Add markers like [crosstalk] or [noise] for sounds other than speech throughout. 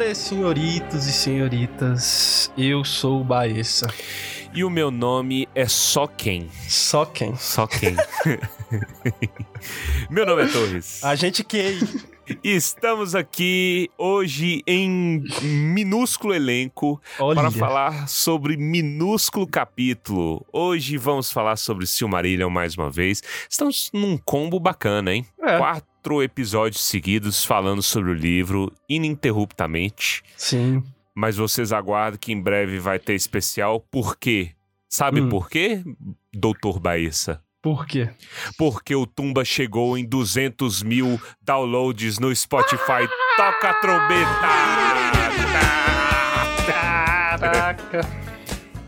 senhoras, senhoritos e senhoritas, eu sou o Baessa. E o meu nome é Só Quem. Só quem? Só Quem. [laughs] meu nome é Torres. A gente quem? Estamos aqui hoje em minúsculo elenco Olha. para falar sobre minúsculo capítulo. Hoje vamos falar sobre Silmarillion mais uma vez. Estamos num combo bacana, hein? É. Quatro episódios seguidos falando sobre o livro ininterruptamente. Sim. Mas vocês aguardem que em breve vai ter especial. Por quê? Sabe Hum. por quê, doutor Baessa? Por quê? Porque o Tumba chegou em 200 mil downloads no Spotify. Toca a trombeta! Caraca.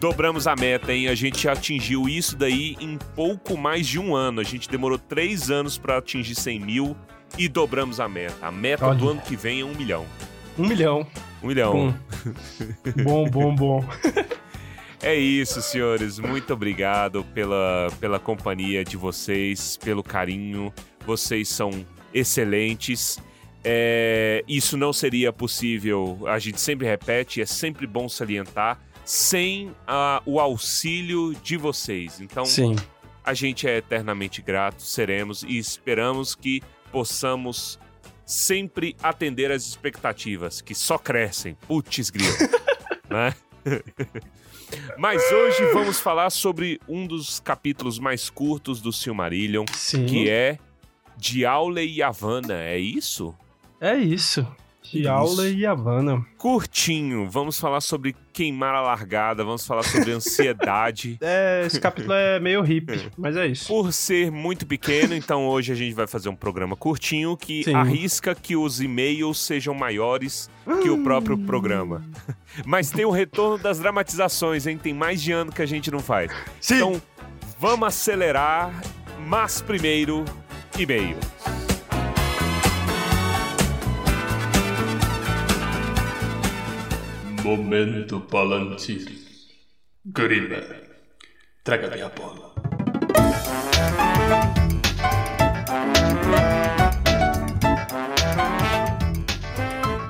Dobramos a meta, hein? A gente atingiu isso daí em pouco mais de um ano. A gente demorou três anos pra atingir 100 mil e dobramos a meta. A meta Olha. do ano que vem é um milhão. Um milhão. Um milhão. Bom, [laughs] bom, bom. bom. É isso, senhores. Muito obrigado pela, pela companhia de vocês, pelo carinho. Vocês são excelentes. É, isso não seria possível, a gente sempre repete, é sempre bom salientar, sem ah, o auxílio de vocês. Então, Sim. a gente é eternamente grato, seremos e esperamos que possamos sempre atender as expectativas, que só crescem. Putz, grilo. [laughs] né? [laughs] Mas hoje vamos falar sobre um dos capítulos mais curtos do Silmarillion, Sim. que é de Aule e Havana, é isso? É isso. De Isso. aula e Havana. Curtinho, vamos falar sobre queimar a largada, vamos falar sobre [laughs] ansiedade. É, esse capítulo é meio hippie, mas é isso. Por ser muito pequeno, então hoje a gente vai fazer um programa curtinho que Sim. arrisca que os e-mails sejam maiores que o próprio programa. Mas tem o retorno das dramatizações, hein? Tem mais de ano que a gente não faz. Sim. Então, vamos acelerar, mas primeiro, e-mail. Momento Palantir. Guriba, traga-me a bola.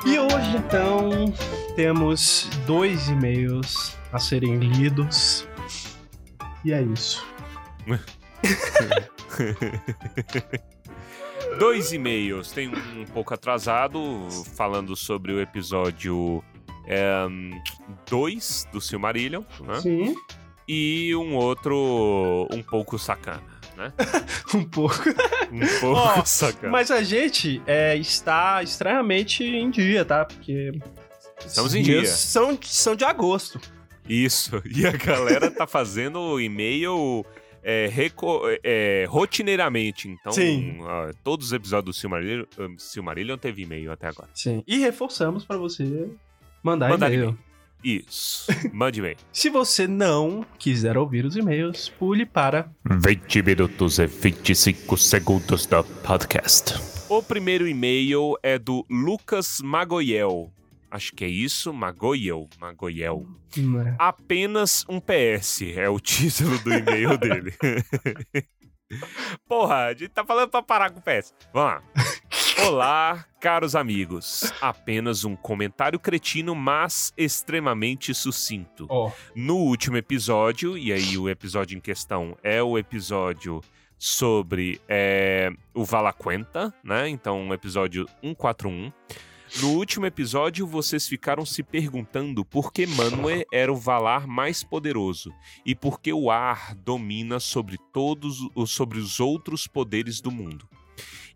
E hoje, então, temos dois e-mails a serem lidos. E é isso. [laughs] Dois e-mails. Tem um pouco atrasado, falando sobre o episódio 2 do Silmarillion, né? Sim. E um outro um pouco sacana, né? [laughs] Um pouco. Um pouco Ó, sacana. Mas a gente é, está estranhamente em dia, tá? Porque. Estamos os em dia. São, são de agosto. Isso. [laughs] E a galera tá fazendo o e-mail é, é, rotineiramente. Então, ó, todos os episódios do Silmarillion, um, Silmarillion teve e-mail até agora. Sim. E reforçamos pra você mandar, Mandar e-mail. e-mail. Isso. [laughs] Mande e-mail. Se você não quiser ouvir os e-mails, pule para. 20 minutos e 25 segundos do podcast. O primeiro e-mail é do Lucas Magoiel. Acho que é isso, Magoiel. Magoiel. né? Apenas um PS é o título do e-mail dele. [laughs] Porra, a gente tá falando pra parar com o PS. Vamos lá. Olá, caros amigos. Apenas um comentário cretino, mas extremamente sucinto. Ó. No último episódio, e aí o episódio em questão é o episódio sobre é, o Valaquenta, né? Então, episódio 141. No último episódio, vocês ficaram se perguntando por que Manwë era o Valar mais poderoso e por que o ar domina sobre todos os sobre os outros poderes do mundo.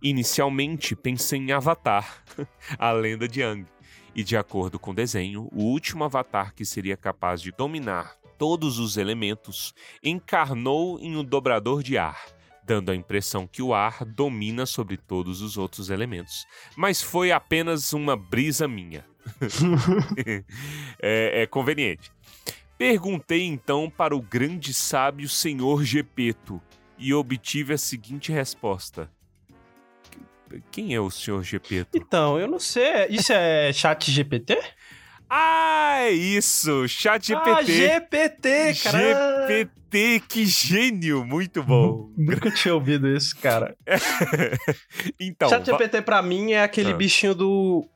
Inicialmente, pensei em Avatar, [laughs] a lenda de Aang. E de acordo com o desenho, o último avatar que seria capaz de dominar todos os elementos encarnou em um dobrador de ar, dando a impressão que o ar domina sobre todos os outros elementos. Mas foi apenas uma brisa minha. [laughs] [laughs] é, é conveniente. Perguntei então para o grande sábio senhor Gepeto e obtive a seguinte resposta. Quem é o senhor Gepeto? Então, eu não sei. Isso é chat GPT? Ah, é isso! Chat Ah, GPT. GPT, cara. GPT, que gênio! Muito bom. Nunca tinha ouvido isso, cara. [laughs] então, chat GPT pra mim é aquele Ah. bichinho do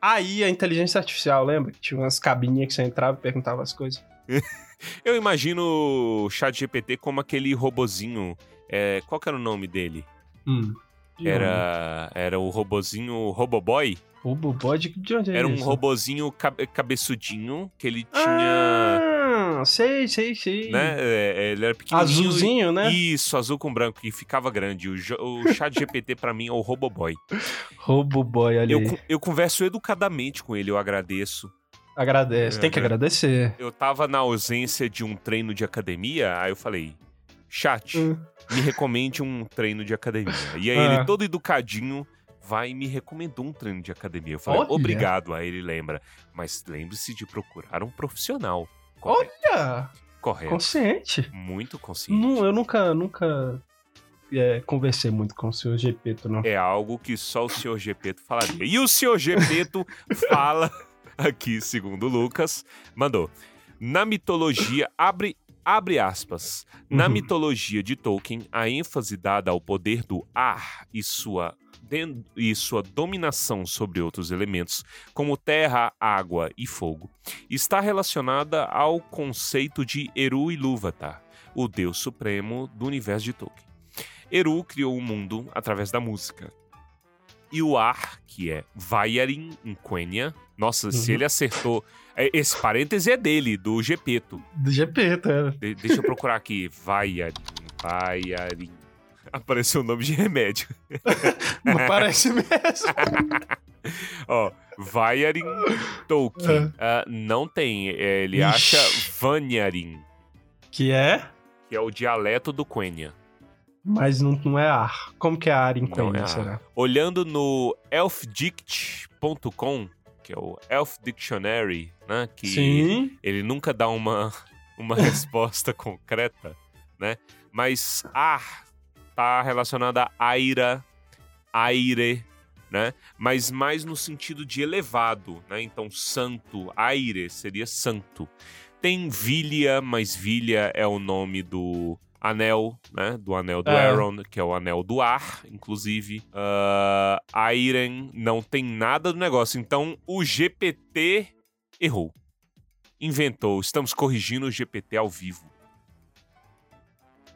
Aí a inteligência artificial, lembra? Que tinha umas cabinhas que você entrava e perguntava as coisas. [laughs] Eu imagino o chat GPT como aquele robozinho. É, qual que era o nome dele? Hum. Era, era o robozinho Roboboy? O Bobo de, de onde é Era um isso? robozinho cabe- cabeçudinho que ele tinha. Ah, sei, sei, sei. Né? é, Ele era pequenininho. Azulzinho, né? Isso, azul com branco, e ficava grande. O, o chat GPT pra mim é o Roboboy. Roboboy ali. Eu, eu converso educadamente com ele, eu agradeço. Agradece, tem que É. agradecer. Eu tava na ausência de um treino de academia, aí eu falei, chat, Hum. me recomende um treino de academia. E aí Ah. ele, todo educadinho, vai e me recomendou um treino de academia. Eu falei, Olha. obrigado. Aí ele lembra, mas lembre-se de procurar um profissional. Correto. Olha, correto. consciente. Muito consciente. Não, eu nunca, nunca é, conversei muito com o senhor Gepeto, não. É algo que só o senhor Gepeto falaria. E o senhor Gepeto [laughs] fala aqui, segundo Lucas, mandou. Na mitologia, abre, abre aspas. Na Uhum. mitologia de Tolkien, a ênfase dada ao poder do ar e sua, e sua dominação sobre outros elementos, como terra, água e fogo, está relacionada ao conceito de Eru Ilúvatar, o deus supremo do universo de Tolkien. Eru criou o mundo através da música. E o ar, que é Vaiarin em Quenya. Nossa, se Uhum. ele acertou. é, Esse parêntese é dele, do Gepeto. Do Gepeto, é. De- deixa eu procurar aqui. Vaiarin. Vaiarin. Apareceu o nome de remédio. [laughs] Parece mesmo. [laughs] Ó, Vaiarin Tolkien. Ah, não tem. é, Ele Ixi. acha Vanyarin, Que é, que é o dialeto do Quenya. mas não, não é ar. Como que é ar em Quenya, é será? Olhando no elfdict.com, que é o Elf Dictionary, né? Que Sim. ele nunca dá uma, [laughs] uma resposta [laughs] concreta, né? Mas ar tá relacionado a aira, aire, né? Mas mais no sentido de elevado, né? Então, santo, aire seria santo. Tem Vilha, mas Vilha é o nome do anel, né? Do anel do É. Aaron, que é o anel do ar, inclusive. Ah, Airen não tem nada do negócio. Então, o GPT errou. Inventou. Estamos corrigindo o GPT ao vivo.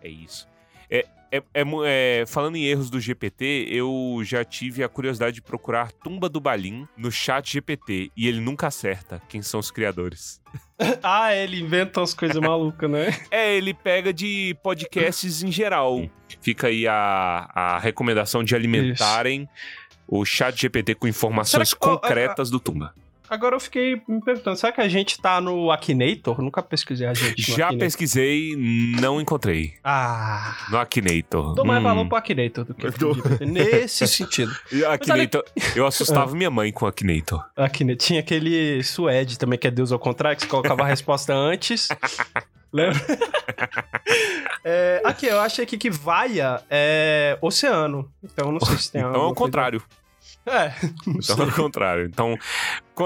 É isso. É, é, é é, falando em erros do GPT, eu já tive a curiosidade de procurar Tumba do Balim no chat GPT e ele nunca acerta quem são os criadores. [laughs] Ah, ele inventa umas coisas malucas, né? [laughs] É, ele pega de podcasts em geral. Fica aí a, a recomendação de alimentarem o chat GPT com informações que- concretas do Tumba. Agora eu fiquei me perguntando, será que a gente tá no Akinator? Nunca pesquisei a gente no Já Akinator. pesquisei, não encontrei. Ah... No Akinator. Dou mais Hum. valor pro Akinator do que. GPT. [laughs] Nesse sentido. E Akinator, eu assustava minha mãe com Akinator. [laughs] Akinator. Tinha aquele Suede também, que é Deus ao contrário, que você colocava a resposta antes. [laughs] Lembra? É, aqui, eu achei aqui que Vaia é oceano. Então não sei se tem Então é o contrário. coisa- É, Então é o contrário. Então,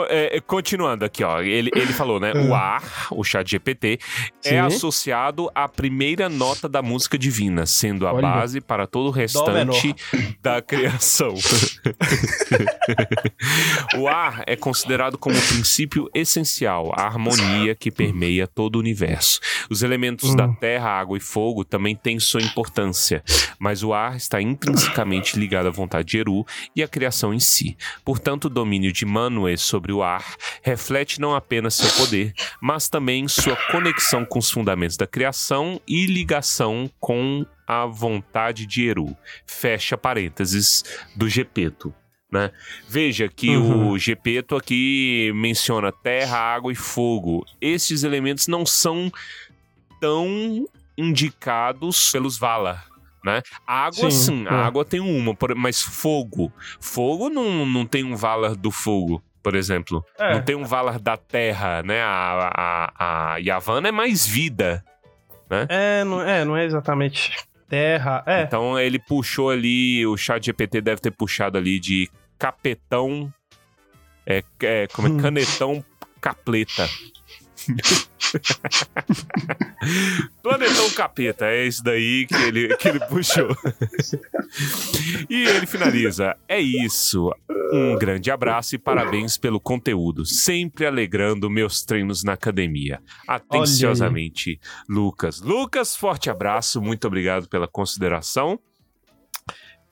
é, é, continuando aqui, ó. Ele, ele falou, né? O ar, o chat GPT, é Sim. associado à primeira nota da música divina, sendo a Olha. base para todo o restante [laughs] da criação. [laughs] o ar é considerado como o princípio essencial, a harmonia que permeia todo o universo. Os elementos Hum. da terra, água e fogo também têm sua importância, mas o ar está intrinsecamente ligado à vontade de Eru e à criação em si. Portanto, o domínio de Manwë sobre o ar reflete não apenas seu poder, mas também sua conexão com os fundamentos da criação e ligação com a vontade de Eru. Fecha parênteses do Gepeto. Né? Veja que Uhum. o Gepeto aqui menciona terra, água e fogo. Esses elementos não são tão indicados pelos Valar. Né? Água, Sim, sim, é. a água tem uma, mas fogo. Fogo não, não tem um Valar do fogo, por exemplo. É. Não tem um Valar da terra, né? A, a, a Yavanna é mais vida. É, não é, não é exatamente terra. É, Então ele puxou ali, o chat GPT deve ter puxado ali de capetão. É, é, como é Hum. canetão capleta. [laughs] Planetão Capeta, é isso daí que ele, que ele puxou. e ele finaliza: É isso. Um grande abraço e parabéns pelo conteúdo, sempre alegrando meus treinos na academia. Atenciosamente, Lucas. Lucas, forte abraço, muito obrigado pela consideração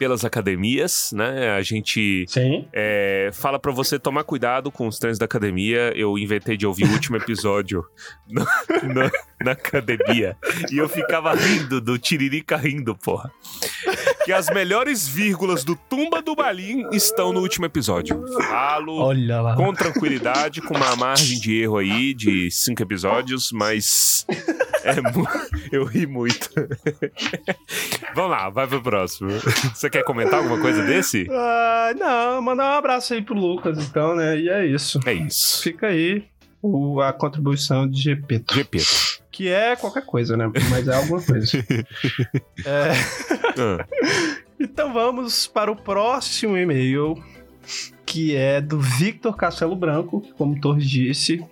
pelas academias, né? A gente é, fala pra você tomar cuidado com os treinos da academia. Eu inventei de ouvir o último episódio [laughs] no- no- na academia e eu ficava rindo do Tiririca rindo, porra. Que as melhores vírgulas do Tumba do Balim estão no último episódio. Falo Olha lá. com tranquilidade, com uma margem de erro aí de cinco episódios, mas é mu- eu ri muito. Vamos lá, vai pro próximo. Você quer comentar alguma coisa desse? Ah, não, mandar um abraço aí pro Lucas, então, né? E é isso. É isso. Fica aí o- a contribuição de GP. GP. Que é qualquer coisa, né? Mas é alguma coisa. [laughs] É, Ah, então vamos para o próximo e-mail, que é do Victor Castelo Branco, que, como Torres disse,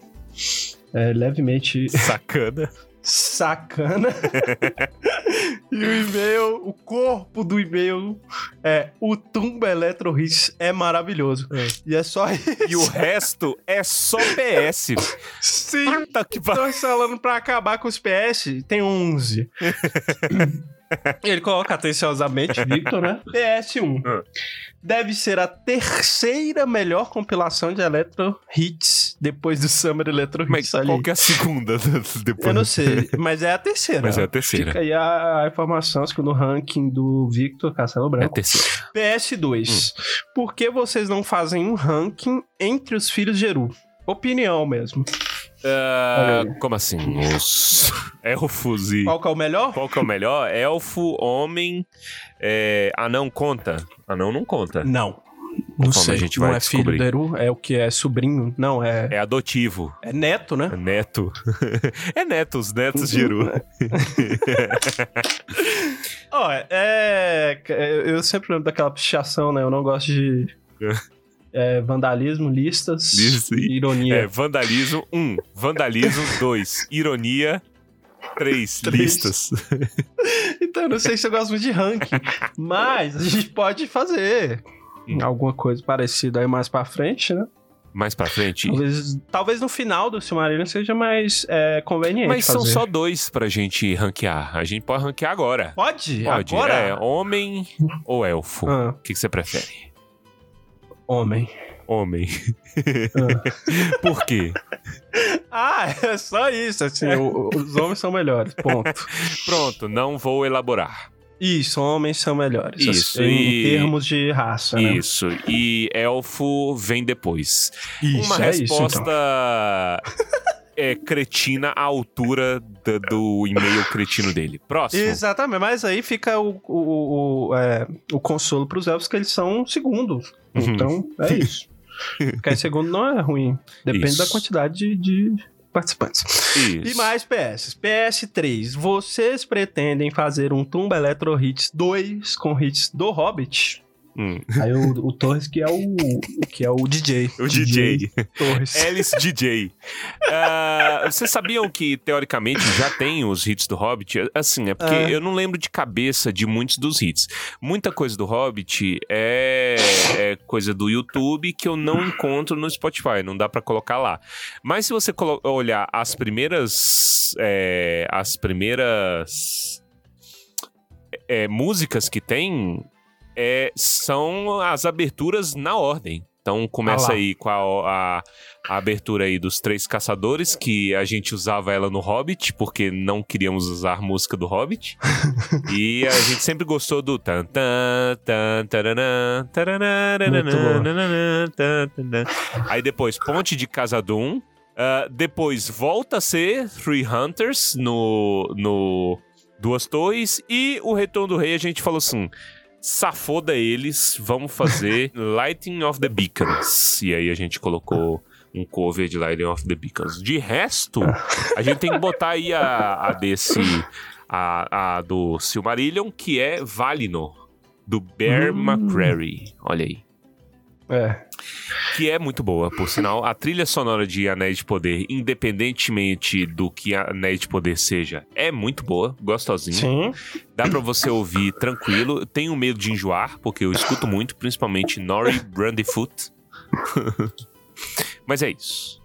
é levemente sacana. [laughs] sacana. [laughs] e o e-mail, o corpo do e-mail é o Tumba Electro Hits é maravilhoso. E é só isso. E o resto é só PS. Sim. Puta que. Estão falando pra acabar com os PS, tem 11. [laughs] Ele coloca atenciosamente, Victor, né? [laughs] PS1. Ah. Deve ser a terceira melhor compilação de Electro Hits depois do Summer Electro Mas Hits ali. qual que é a segunda [laughs] depois? Eu não sei, mas é a terceira. Mas é a terceira. Fica aí a, a informação, segundo o ranking do Victor Castelo É a Branco. terceira. PS2. Por que vocês não fazem um ranking entre os filhos de Eru? Opinião mesmo. Aí. como assim? Os [laughs] elfos e. Qual que é o melhor? Qual que é o melhor? Elfo, homem. É... Anão conta? Anão não conta. Não. Não Como a sei. gente não vai é filho descobrir? do Eru, é o que é sobrinho. Não, é, É adotivo. é neto, né? É neto. [laughs] é neto, os netos de Eru. [laughs] Ó, é, é- Eu sempre lembro daquela pichação, né? Eu não gosto de. É, vandalismo, listas, ironia. É, vandalismo, um. Vandalismo, [laughs] dois. Ironia, três. Três. Listas. [laughs] Então, eu não sei se eu gosto muito de ranking, mas a gente pode fazer Hum. alguma coisa parecida aí mais pra frente, né? Mais pra frente. Talvez, talvez no final do Silmarillion seja mais é, conveniente Mas são fazer. só dois pra gente ranquear. A gente pode ranquear agora. Pode? Pode. Agora? É, homem ou elfo? O Ah, que, que você prefere? Homem. Homem. Ah. [laughs] Por quê? Ah, é só isso. Assim, o- os homens são melhores. Ponto. Pronto, não vou elaborar. Isso, homens são melhores. Isso, assim, e- Em termos de raça, né? Isso. E elfo vem depois. Isso, Uma é isso, resposta então. [laughs] é, cretina à altura da- do e-mail cretino dele. Próximo. Exatamente, mas aí fica o, o, o, é, o consolo pros elfos que eles são segundo. Uhum. Então, é [laughs] isso. Ficar em segundo não é ruim. Depende Isso. da quantidade de, de participantes. Isso. E mais PS. PS3. Vocês pretendem fazer um Tumba Electro Hits 2 com hits do Hobbit? Hum, Aí o, o Torres que é o que é o DJ. o DJ. Torres. Alice DJ. [laughs] Ah, vocês sabiam que, teoricamente, já tem os hits do Hobbit? Assim, é porque É. eu não lembro de cabeça de muitos dos hits. Muita coisa do Hobbit é, é coisa do YouTube que eu não encontro no Spotify, não dá pra colocar lá. Mas se você olhar as primeiras. é, as primeiras. é, músicas que tem. É, são as aberturas na ordem. Então começa Ah aí com a, a- a abertura aí dos Três Caçadores, que a gente usava ela no Hobbit, porque não queríamos usar música do Hobbit. [laughs] e a gente sempre gostou do tan tan tan taranã, taranã. Aí depois Ponte de Casadum. Ah, depois volta a ser Three Hunters no, no Duas Torres. E o Retorno do Rei a gente falou assim: safoda eles, vamos fazer [laughs] Lighting of the Beacons. E aí a gente colocou um cover de Lighting of the Beacons. De resto, a gente tem que botar aí a, a desse. A, a do Silmarillion, que é Valinor, do Bear Hum. McCreary. Olha aí. É. que é muito boa, por sinal. A trilha sonora de Anéis de Poder, independentemente do que Anéis de Poder seja, é muito boa, gostosinha. Sim. Dá pra você ouvir tranquilo. Tenho medo de enjoar, porque eu escuto muito, principalmente Nori Brandyfoot. [laughs] Mas é isso.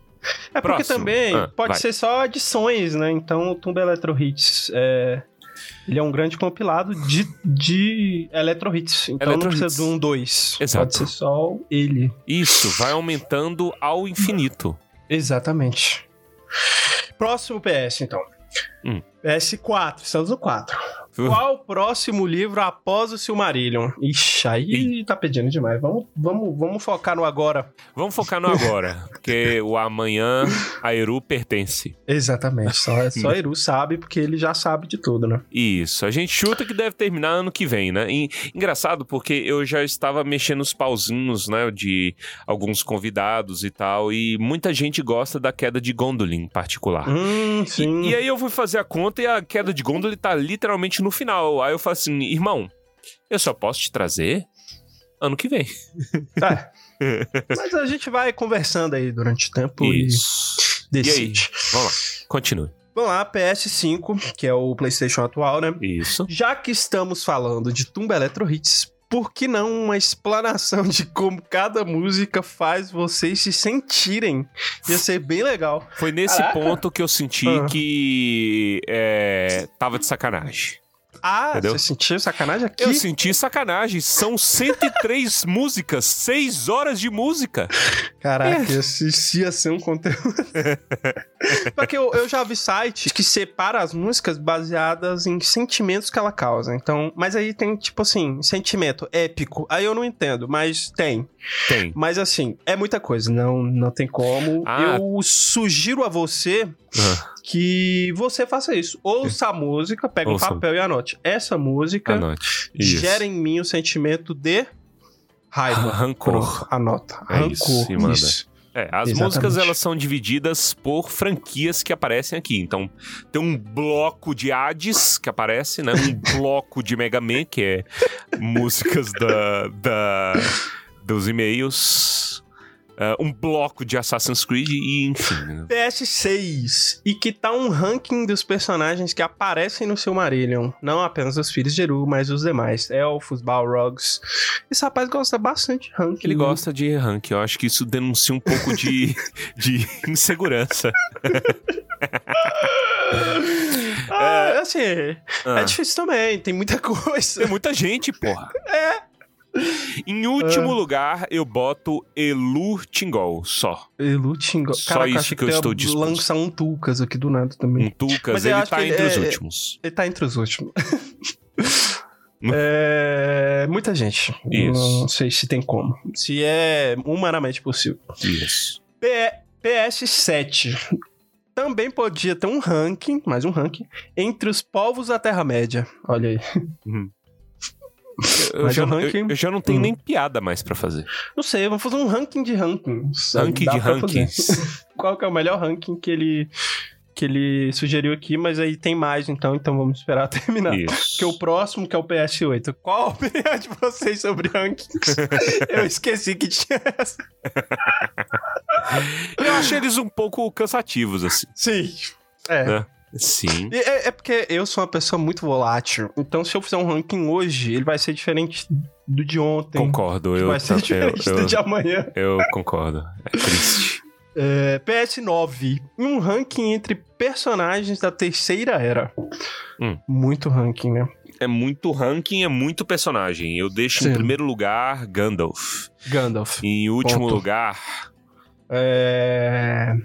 É porque Próximo. também Ah, pode vai. ser só adições, né? Então o Tumba Electro Hits é. Ele é um grande compilado de, de Electro Hits. Então Electro não precisa Hits. de um 2. Exato. Pode ser só ele. Isso, vai aumentando ao infinito. Exatamente. Próximo PS, então. Hum. PS4, estamos no 4. Qual o próximo livro após o Silmarillion? Ixi, aí tá pedindo demais. Vamos, vamos, vamos focar no agora. Vamos focar no agora, [laughs] porque o amanhã a Eru pertence. Exatamente. Só, só Eru sabe, porque ele já sabe de tudo, né? Isso, a gente chuta que deve terminar ano que vem, né? E, engraçado, porque eu já estava mexendo os pauzinhos, né, de alguns convidados e tal, e muita gente gosta da queda de Gondolin em particular. Hum, sim. E, e aí eu fui fazer a conta e a queda de Gondolin tá literalmente no final. Aí eu falo assim, irmão, eu só posso te trazer ano que vem. [laughs] Tá. Mas a gente vai conversando aí durante o tempo Isso. e E aí? decide. Vamos lá, continue. Vamos lá, PS5, que é o PlayStation atual, né? Isso. Já que estamos falando de Tumba Electro Hits, por que não uma explanação de como cada música faz vocês se sentirem? Ia ser bem legal. Foi nesse Caraca. ponto que eu senti Ah. que é, tava de sacanagem. Ah, Entendeu? você sentiu sacanagem aqui? Eu senti sacanagem. São 103 [laughs] músicas, 6 horas de música. Caraca, isso isso ia ser um conteúdo. [laughs] Porque eu, eu já vi sites que separa as músicas baseadas em sentimentos que ela causa. Então, mas aí tem, tipo assim, sentimento épico. Aí eu não entendo, mas tem. Tem. Mas assim, é muita coisa, não, não tem como. Ah. Eu sugiro a você Ah, que você faça isso. Ouça a música, pega Ouça. um papel e anote. Essa música anote. Gera em mim o sentimento de raiva. Rancor. Anota. É Rancor. isso, e manda. isso. É, as Exatamente. músicas elas são divididas por franquias que aparecem aqui. Então, tem um bloco de Hades que aparece, né? Um [laughs] bloco de Mega Man, que é músicas da, da- dos e-mails. Ah, um bloco de Assassin's Creed e enfim. né? PS6. E que tá um ranking dos personagens que aparecem no Silmarillion. Não apenas os filhos de Eru, mas os demais. Elfos, Balrogs. Esse rapaz gosta bastante de ranking. Ele gosta de rank. Eu acho que isso denuncia um pouco de, [laughs] de insegurança. Ah, [laughs] assim, Ah, é difícil também. Tem muita coisa. Tem muita gente, porra. É. Em último Ah. lugar, eu boto Elu Tingol, só. Lutingo. Só isso que eu estou disposto. Lançar um Tulkas aqui do nada também. Um eu ele tá que ele entre os é- últimos. Ele tá entre os últimos. [laughs] é, muita gente. Isso. Não sei se tem como. Se é humanamente possível. Isso. P- PS7. Também podia ter um ranking, mais um ranking, entre os povos da Terra-média. Olha aí. Eu, Mas já, ranking- eu- eu já não tenho Hum. nem piada mais pra fazer. Não sei, vamos fazer um ranking de rankings. Ranking de rankings. [laughs] Qual que é o melhor ranking que ele, que ele sugeriu aqui, mas aí tem mais, então, então vamos esperar [laughs] terminar. Isso. Que o próximo, que é o PS8. Qual a opinião de vocês sobre rankings? [laughs] Eu esqueci que tinha essa. Eu acho eles um pouco cansativos, assim. Sim. É. É. Sim. E É, é porque eu sou uma pessoa muito volátil. Então, se eu fizer um ranking hoje, ele vai ser diferente do de ontem. Concordo. Eu, vai ser eu, diferente eu, do de amanhã. eu concordo. É triste. [laughs] É, PS9. Um ranking entre personagens da terceira era. Hum. Muito ranking, né? É muito ranking, é muito personagem. Eu deixo Sim. em primeiro lugar Gandalf. Gandalf. Em último Ponto. lugar. É...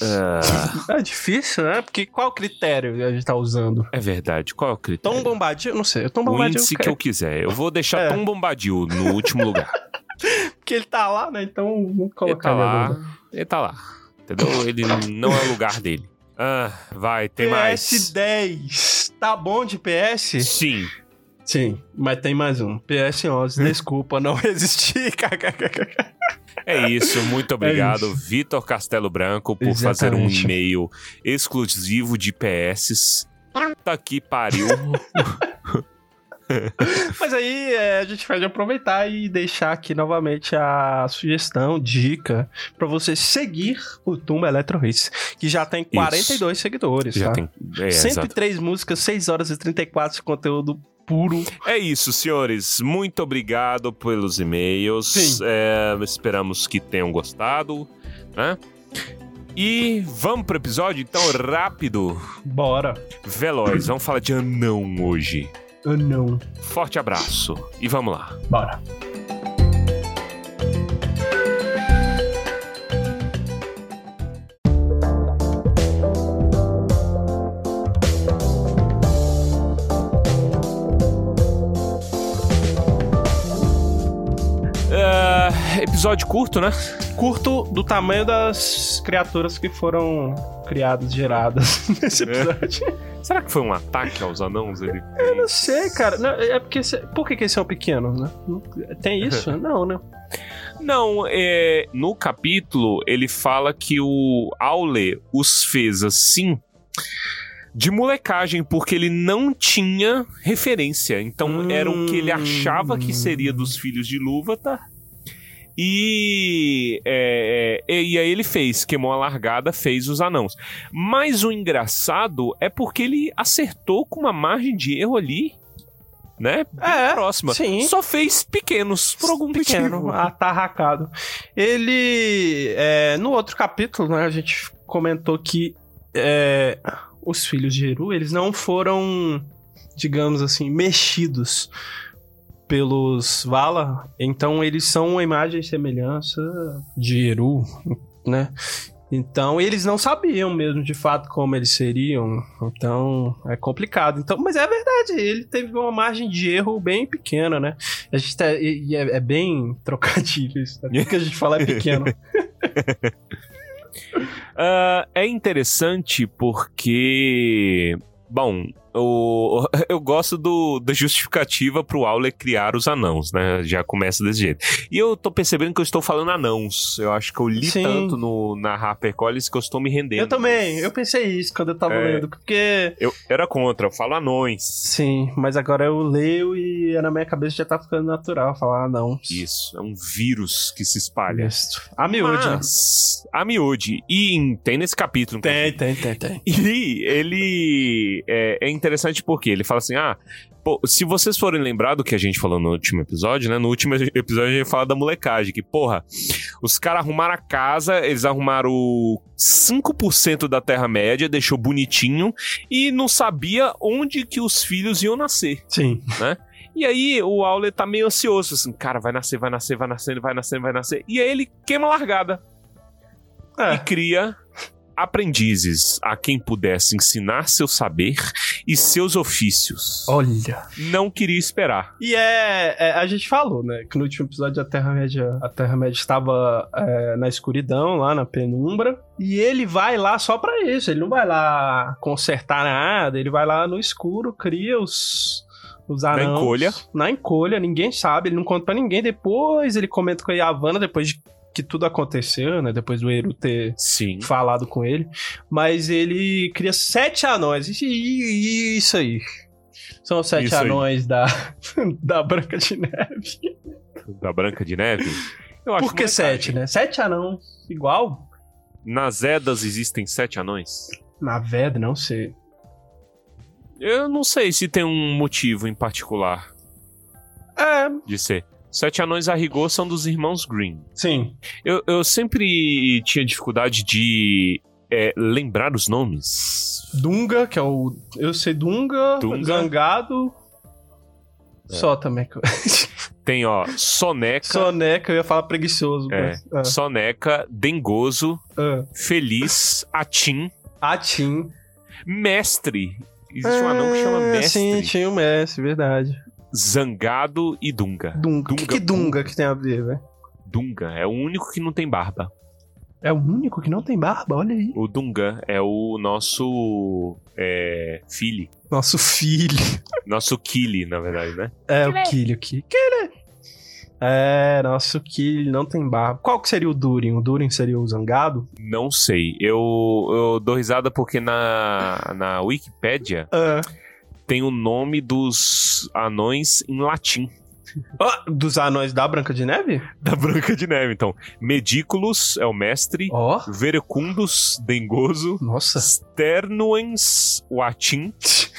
ah, é difícil, né? Porque qual critério a gente tá usando? é verdade. Qual é o critério? Tom Bombadil? Não sei. Tom o Bombadil índice que eu quiser. Eu vou deixar É. Tom Bombadil no último lugar. [laughs] Porque ele tá lá, né? Então vamos Ele colocar tá ele lá. agora. Ele tá lá. Entendeu? Ele não é o lugar dele. Ah, vai, tem mais. PS10. Tá bom de PS? Sim. Sim, mas tem mais um. PS11, desculpa, não [laughs] resisti. [laughs] É isso, muito obrigado, Vitor Castelo Branco, por fazer um Exatamente. e-mail exclusivo de PS. Tá que pariu. [laughs] Mas aí é, a gente pode aproveitar e deixar aqui novamente a sugestão, dica, pra você seguir o Tumba Electro Hits, que já tem 42 seguidores, Já tá? tem. É, exato. 103 músicas, 6 horas e 34 de conteúdo puro. É isso, senhores. Muito obrigado pelos e-mails. É, esperamos que tenham gostado, né? E vamos pro episódio, então, rápido, Bora. veloz. Vamos falar de anão hoje. Ah, não. Forte abraço e vamos lá. Bora. Episódio curto, né? Curto do tamanho das criaturas que foram criadas, geradas [laughs] nesse É. episódio. Será que foi um ataque aos anãos? Ele [laughs] Eu não sei, cara. Não, é porque. Por que, que eles são pequenos, né? Tem isso? [laughs] não, né? Não, é, no capítulo ele fala que o Aule os fez assim de molecagem, porque ele não tinha referência. Então Hum. era o que ele achava que seria dos filhos de Lúvatar. E, é, é, e aí ele fez, queimou a largada, fez os anãos. Mas o engraçado é porque ele acertou com uma margem de erro ali, né? Bem É, próxima. sim. Só fez pequenos, por algum pequeno, motivo. atarracado. Ele. é, no outro capítulo, né, a gente comentou que é, os filhos de Eru, eles não foram, digamos assim, mexidos pelos Vala. Então eles são uma imagem e semelhança de Eru, né? Então eles não sabiam mesmo de fato como eles seriam. Então é complicado. Então, mas é verdade, ele teve uma margem de erro bem pequena, né? A gente tá, e, é, é bem [laughs] trocadilho isso? Tudo que a gente fala é pequeno. [laughs] Ah, é interessante porque. Bom, o- [laughs] eu gosto do, da justificativa pro Aule criar os anãos, né? Já começa desse jeito. E eu tô percebendo que eu estou falando anãos. Eu acho que eu li Sim. tanto no, na HarperCollins que eu estou me rendendo. eu também, eu pensei isso quando eu tava É. lendo, porque. Eu era contra, eu falo anões. Sim, mas agora eu leio e na minha cabeça já tá ficando natural falar, não. Isso, é um vírus que se espalha. Isso. A miúde, né? Mas, a miúde. E em- tem nesse capítulo. Tem, tem, tem, tem. [laughs] E ele é, é interessante porque ele fala assim: ah, pô, se vocês forem lembrar do que a gente falou no último episódio, né? No último [laughs] episódio a gente fala da molecagem, que, porra, os caras arrumaram a casa, eles arrumaram 5% da Terra-média, deixou bonitinho, e não sabia onde que os filhos iam nascer. Sim. E aí o Aule tá meio ansioso, assim, cara, vai nascer, vai nascer, vai nascer, vai nascer, vai nascer. E aí ele queima a largada e É. cria aprendizes a quem pudesse ensinar seu saber e seus ofícios. Olha. Não queria esperar. E é, é, A gente falou, né? Que no último episódio a Terra-média a Terra-média estava é, na escuridão, lá na penumbra. E ele vai lá só pra isso. Ele não vai lá consertar nada. Ele vai lá no escuro, cria os. Os anãos. encolha. Na encolha, ninguém sabe, ele não conta pra ninguém. Depois ele comenta com a Yavanna, depois de que tudo aconteceu, né? Depois do Eru ter Sim. falado com ele. Mas ele cria sete anões. E- e- Isso aí. São os sete Isso aí. anões da, [laughs] da Branca de Neve. Da Branca de Neve. Eu acho Por que sete, né? Sete anões. Igual? Nas Edas existem sete anões? Na Veda, não sei. Eu não sei se tem um motivo em particular É, de ser. Sete anões a rigor são dos irmãos Green. sim. Eu, eu sempre tinha dificuldade de é, lembrar os nomes. Dunga, que é o. Eu sei Dunga, Dunga. Zangado. É. Só também. [laughs] Tem, ó, Soneca, Soneca, eu ia falar preguiçoso. É. mas- Soneca, Dengoso, ah, ah. Feliz, Atim, Atim. Mestre. Existe um anão que chama Ah, Mestre. Sim, tinha o mestre, verdade. Zangado e Dunga. Dunga. O que, Dunga, que Dunga que tem a ver, velho? Dunga é o único que não tem barba. É o único que não tem barba, olha aí. O Dunga é o nosso é, filho. Nosso filho. [laughs] Nosso Kili, na verdade, né? É, o Killy, o. Killy. É, nosso Killy não tem barba. Qual que seria o Durin? O Durin seria o Zangado? Não sei. Eu, eu dou risada porque na, na Wikipédia Ah, tem o nome dos anões em latim. Oh, dos anões da Branca de Neve? [laughs] Da Branca de Neve, então. Mediculus é o mestre. Ó. Verecundus, dengoso. Nossa. Sternuens, o atim.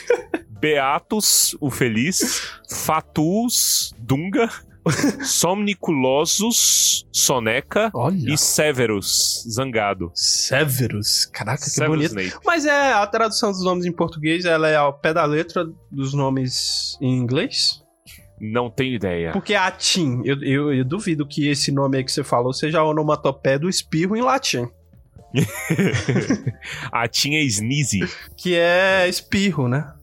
[laughs] Beatus, o feliz. Fatuus, dunga. [laughs] Somniculosus, soneca. Olha. E Severus, zangado. Severus. Caraca, que Severus bonito. Snape. Mas é a tradução dos nomes em português, ela é ao pé da letra dos nomes em inglês? Não tenho ideia. Porque Atim, eu, eu, eu duvido que esse nome aí que você falou seja a onomatopeia do espirro em latim. [laughs] Atim é sneezy. Que é espirro, né?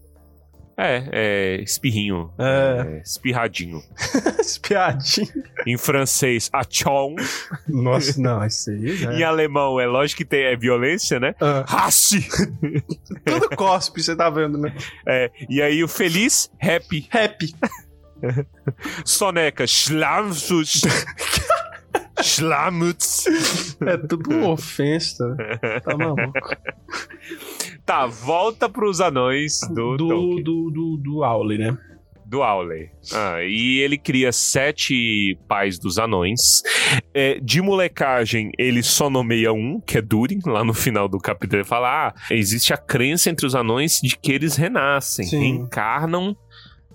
É, é espirrinho. É. É, espirradinho. [laughs] Espiadinho. Em francês, achon. Nossa, não, isso aí já [laughs] Em alemão, é lógico que tem é violência, né? Ah, [laughs] tudo cospe, você tá vendo, né? É, e aí o feliz, happy. Rap. Soneca, schlamsus. Schlamutz. É tudo ofensa. Tá maluco. Tá, volta pros anões do Do, Tolkien. do, do, do Aule, né? do Auley. Ah, e ele cria sete pais dos anões. É, de molecagem, ele só nomeia um, que é Durin. Lá no final do capítulo ele fala: ah, existe a crença entre os anões de que eles renascem, Sim. reencarnam,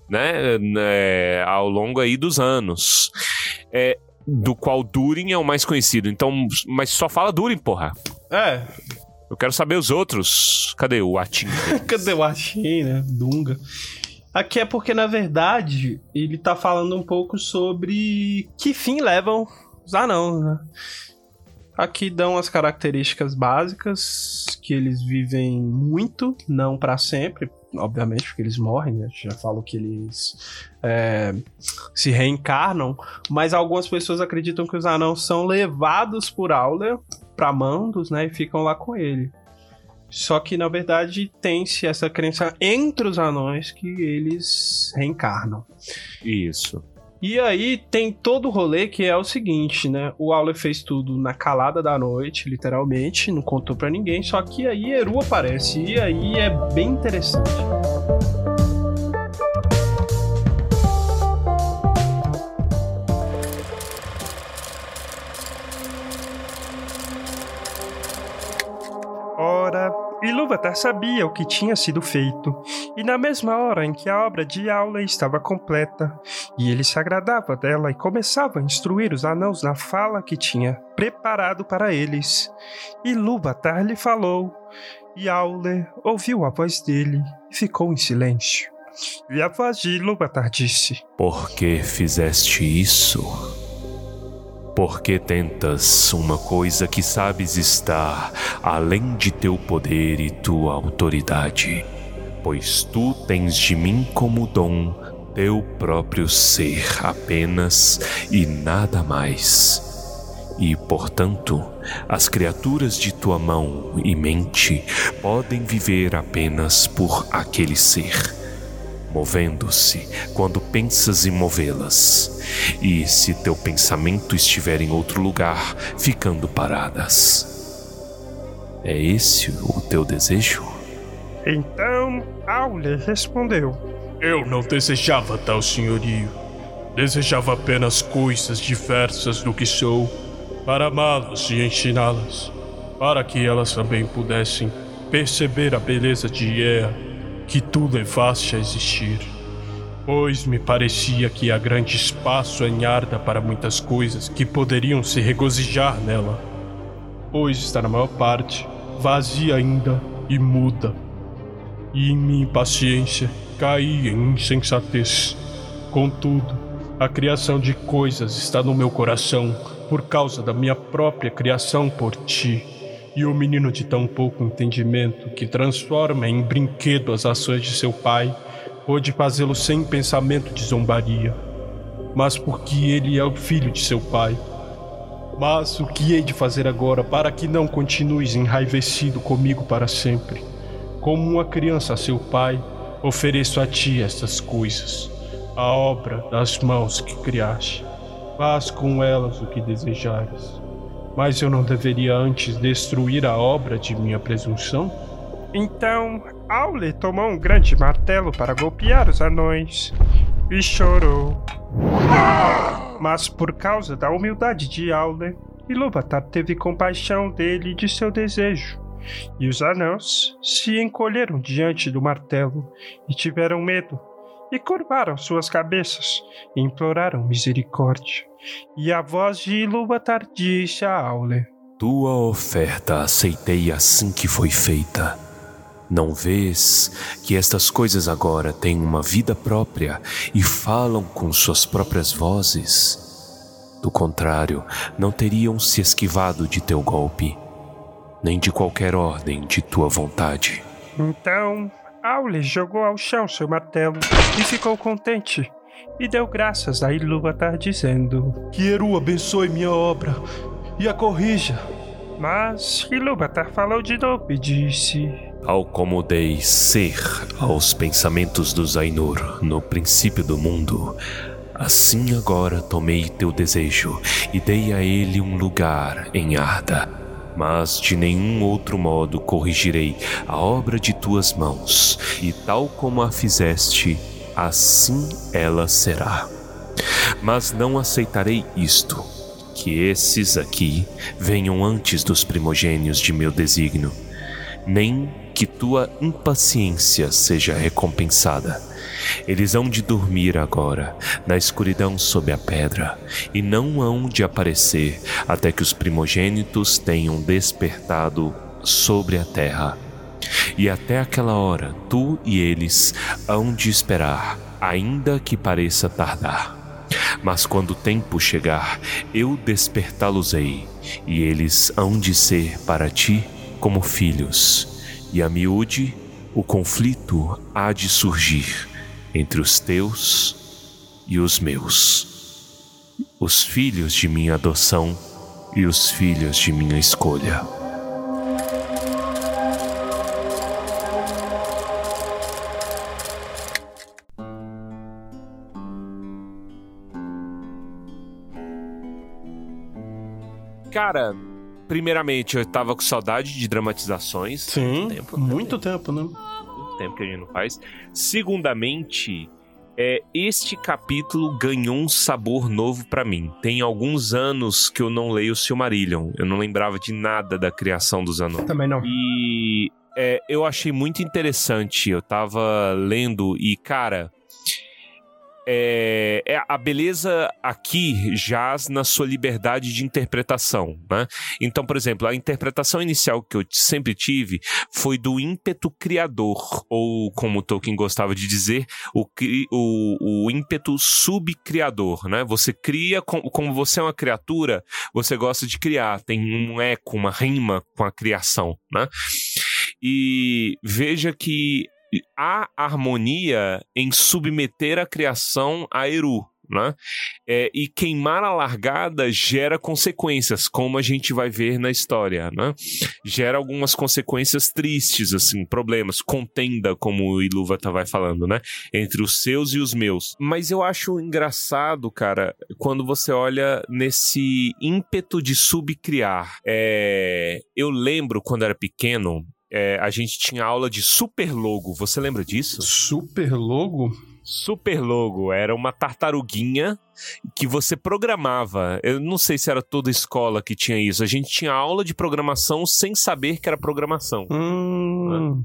né, né, ao longo aí dos anos. É, do qual Durin é o mais conhecido. Então, mas só fala Durin, porra. É, Eu quero saber os outros. Cadê o Atim? [laughs] Cadê o Achei, né? Dunga. Aqui é porque, na verdade, ele tá falando um pouco sobre que fim levam os anãos, né? Aqui dão as características básicas, que eles vivem muito, não pra sempre, obviamente, porque eles morrem, né? Já falo que eles é, se reencarnam, mas algumas pessoas acreditam que os anãos são levados por Auler pra Mandos, né? E ficam lá com ele. Só que, na verdade, tem-se essa crença entre os anões que eles reencarnam. Isso. E aí tem todo o rolê que é o seguinte, né? O Auler fez tudo na calada da noite, literalmente, não contou pra ninguém, só que aí Eru aparece, e aí é bem interessante. Ilúvatar sabia o que tinha sido feito, e na mesma hora em que a obra de aula estava completa, e ele se agradava dela e começava a instruir os anãos na fala que tinha preparado para eles, Ilúvatar lhe falou, e Aule ouviu a voz dele e ficou em silêncio. E a voz de Ilúvatar disse: Por que fizeste isso? Por que tentas uma coisa que sabes estar além de teu poder e tua autoridade? Pois tu tens de mim como dom teu próprio ser apenas e nada mais. E, portanto, as criaturas de tua mão e mente podem viver apenas por aquele ser movendo-se quando pensas em movê-las, e se teu pensamento estiver em outro lugar, ficando paradas. É esse o teu desejo? Então Aule respondeu: Eu não desejava tal senhorio. Desejava apenas coisas diversas do que sou, para amá-las e ensiná-las, para que elas também pudessem perceber a beleza de Ea que tu levaste a existir. Pois me parecia que há grande espaço em Arda para muitas coisas que poderiam se regozijar nela. Pois está na maior parte vazia ainda e muda e em minha impaciência caí em insensatez. Contudo, a criação de coisas está no meu coração por causa da minha própria criação por ti. E o menino de tão pouco entendimento que transforma em brinquedo as ações de seu pai pôde fazê-lo sem pensamento de zombaria. Mas porque ele é o filho de seu pai. Mas o que hei de fazer agora para que não continues enraivecido comigo para sempre? Como uma criança a seu pai, ofereço a ti estas coisas, a obra das mãos que criaste. Faz com elas o que desejares. Mas eu não deveria antes destruir a obra de minha presunção? Então, Aule tomou um grande martelo para golpear os anões e chorou. Mas por causa da humildade de Aule, Ilúvatar teve compaixão dele e de seu desejo. E os anãos se encolheram diante do martelo e tiveram medo, e curvaram suas cabeças e imploraram misericórdia. E a voz de Ilúvatar disse a Aule: Tua oferta aceitei assim que foi feita. Não vês que estas coisas agora têm uma vida própria e falam com suas próprias vozes? Do contrário, não teriam se esquivado de teu golpe, nem de qualquer ordem de tua vontade. Então, Aule jogou ao chão seu martelo e ficou contente. E deu graças a Ilúvatar, dizendo: Que Eru abençoe minha obra e a corrija. Mas Ilúvatar falou de novo e disse: Tal como dei ser aos pensamentos dos Ainur no princípio do mundo, assim agora tomei teu desejo e dei a ele um lugar em Arda. Mas de nenhum outro modo corrigirei a obra de tuas mãos, e tal como a fizeste, assim ela será. Mas não aceitarei isto, que esses aqui venham antes dos primogênios de meu desígnio, nem que tua impaciência seja recompensada. Eles hão de dormir agora, na escuridão sob a pedra, e não hão de aparecer até que os primogênitos tenham despertado sobre a terra. E até aquela hora, tu e eles hão de esperar, ainda que pareça tardar. Mas quando o tempo chegar, eu despertá-los-ei, e eles hão de ser para ti como filhos e a miúde, o conflito há de surgir entre os teus e os meus, os filhos de minha adoção e os filhos de minha escolha. Cara, primeiramente, eu tava com saudade de dramatizações. Sim, tempo, muito tempo, né? Tempo que a gente não faz. Segundamente, é, este capítulo ganhou um sabor novo para mim. Tem alguns anos que eu não leio Silmarillion. Eu não lembrava de nada da criação dos anões. Também não. E é, eu achei muito interessante. Eu tava lendo e, cara. É, é, a beleza aqui jaz na sua liberdade de interpretação, né? Então, por exemplo, a interpretação inicial que eu sempre tive foi do ímpeto criador, ou como Tolkien gostava de dizer, o, o, o ímpeto subcriador, né? Você cria, como você é uma criatura, você gosta de criar, tem um eco, uma rima com a criação, né? E veja que há harmonia em submeter a criação a Eru. Né? É, e queimar a largada gera consequências, como a gente vai ver na história, né? Gera algumas consequências tristes, assim, problemas, contenda, como o Ilúvatar vai falando, né? Entre os seus e os meus. Mas eu acho engraçado, cara, quando você olha nesse ímpeto de subcriar. É... Eu lembro quando era pequeno, é, a gente tinha aula de super logo. Você lembra disso? Super logo? Super logo era uma tartaruguinha que você programava. Eu não sei se era toda escola que tinha isso. A gente tinha aula de programação sem saber que era programação. Hum.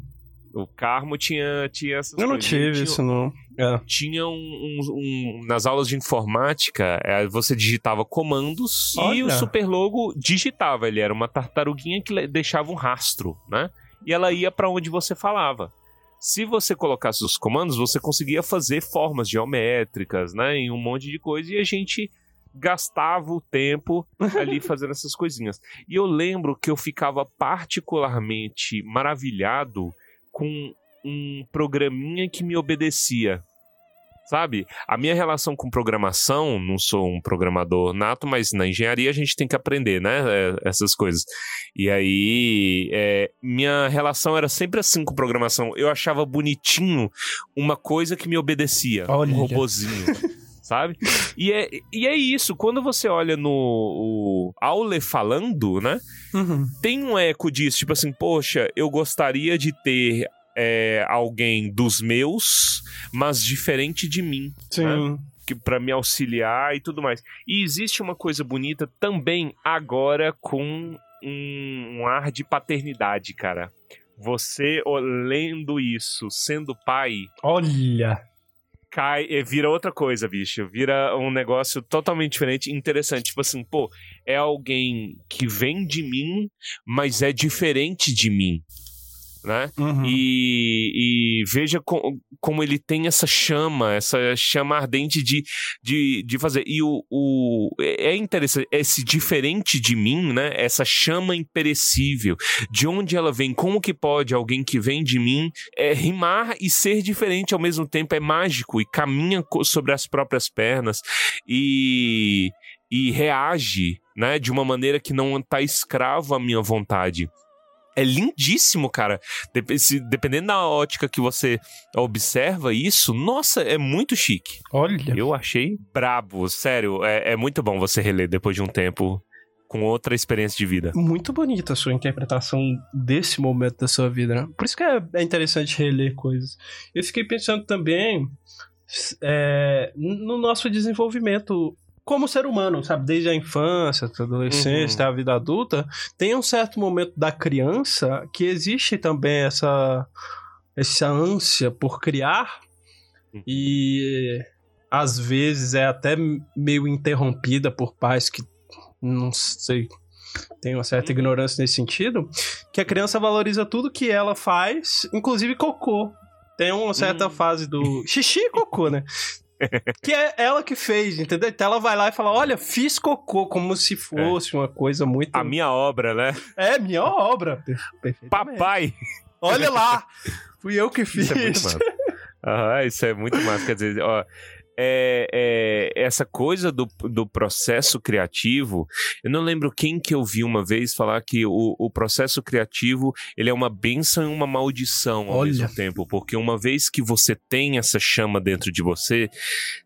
O Carmo tinha, tinha essas Eu não coisas. tive Tinha- isso, não. É. Tinha um, um- um- nas aulas de informática, é, você digitava comandos e Olha. o super logo digitava. Ele era uma tartaruguinha que deixava um rastro, né? E ela ia para onde você falava. Se você colocasse os comandos, você conseguia fazer formas geométricas, né? Em um monte de coisa e a gente gastava o tempo [laughs] ali fazendo essas coisinhas. E eu lembro que eu ficava particularmente maravilhado com um programinha que me obedecia. Sabe? A minha relação com programação, não sou um programador nato, mas na engenharia a gente tem que aprender, né? é, Essas coisas. E aí, é, minha relação era sempre assim com programação. Eu achava bonitinho uma coisa que me obedecia. Olha. Um robozinho. [laughs] sabe? E é, e é isso, quando você olha no o Aule falando, né? Uhum. Tem um eco disso, tipo assim, poxa, eu gostaria de ter é, alguém dos meus, mas diferente de mim. Sim. Né? que para me auxiliar e tudo mais. E existe uma coisa bonita também agora com um, um ar de paternidade, cara. Você lendo isso, sendo pai, Olha. cai, eh, vira outra coisa, bicho. Vira um negócio totalmente diferente, interessante. Tipo assim, pô, é alguém que vem de mim, mas é diferente de mim, né? Uhum. E, e veja co- como ele tem essa chama, essa chama ardente de, de, de fazer. E o, o, é interessante, esse diferente de mim, né? Essa chama imperecível, de onde ela vem, como que pode alguém que vem de mim é, rimar e ser diferente ao mesmo tempo? É mágico e caminha sobre as próprias pernas e, e reage, né? De uma maneira que não está escravo à minha vontade. É lindíssimo, cara. Dep- se- dependendo da ótica que você observa isso, nossa, é muito chique. Olha. Eu achei brabo, sério. É, é muito bom você reler depois de um tempo com outra experiência de vida. Muito bonita a sua interpretação desse momento da sua vida, né? Por isso que é, é interessante reler coisas. Eu fiquei pensando também é, no nosso desenvolvimento como ser humano, sabe? Desde a infância, a adolescência, Uhum. até a vida adulta, tem um certo momento da criança que existe também essa, essa ânsia por criar Uhum. e às vezes é até meio interrompida por pais que não sei tem uma certa Uhum. ignorância nesse sentido, que a criança valoriza tudo que ela faz, inclusive cocô. Tem uma certa Hum. fase do xixi e cocô, né? Que é ela que fez, entendeu? Então ela vai lá e fala: Olha, fiz cocô, como se fosse uma coisa muito. A minha obra, né? É, minha obra. Papai! Olha lá! [laughs] Fui eu que fiz. Isso é muito massa. Aham, isso é muito massa. Quer dizer, ó, é, é, essa coisa do, do processo criativo, eu não lembro quem que eu vi uma vez falar que o, o processo criativo ele é uma benção e uma maldição ao Olha. mesmo tempo, porque uma vez que você tem essa chama dentro de você,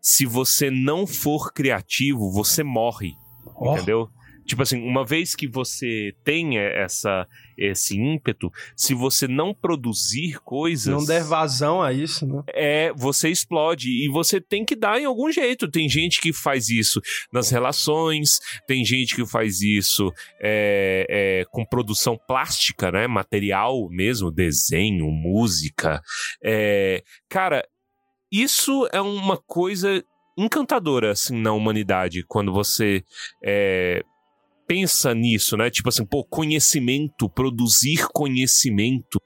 se você não for criativo, você morre. Ó, Entendeu? Tipo assim, uma vez que você tem essa, esse ímpeto, se você não produzir coisas. não der vazão a isso, né? É, você explode e você tem que dar em algum jeito. Tem gente que faz isso nas relações, tem gente que faz isso é, é, com produção plástica, né? Material mesmo, desenho, música. É, cara, isso é uma coisa encantadora, assim, na humanidade, quando você é, pensa nisso, né? Tipo assim, pô, conhecimento, produzir conhecimento,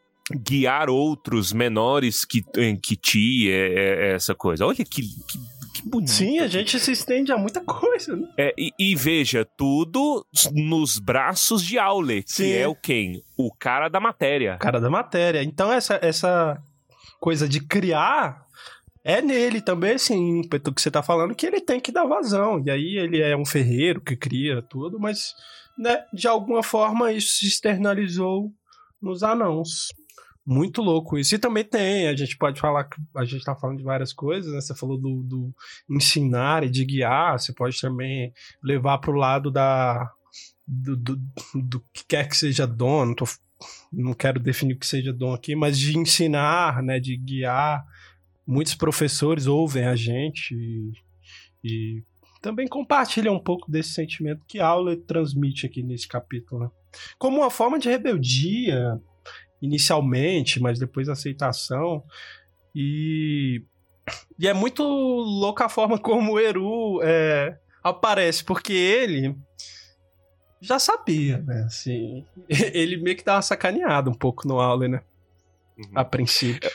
guiar outros menores que, eh, que ti, é, é- é essa coisa. Olha que, que, que bonito. Sim, a gente se estende a muita coisa, né? É, e, e veja, tudo nos braços de Aule, que é o quem? O cara da matéria. Cara da matéria. Então, essa, essa coisa de criar é nele também esse ímpeto que você tá falando, que ele tem que dar vazão. E aí ele é um ferreiro que cria tudo, mas, né, de alguma forma isso se externalizou nos anãos. Muito louco isso. E também tem, a gente pode falar a gente tá falando de várias coisas, né? Você falou do, do ensinar e de guiar, você pode também levar pro lado da. Do, do, do que quer que seja dom, não, tô, não quero definir o que seja dom aqui, mas de ensinar, né? De guiar. Muitos professores ouvem a gente e, e também compartilham um pouco desse sentimento que a aula transmite aqui nesse capítulo, né? Como uma forma de rebeldia, inicialmente, mas depois aceitação. E, e é muito louca a forma como o Eru é, aparece, porque ele já sabia, né? Assim, [laughs] ele meio que dá uma sacaneada um pouco no aula, né? Uhum. A princípio.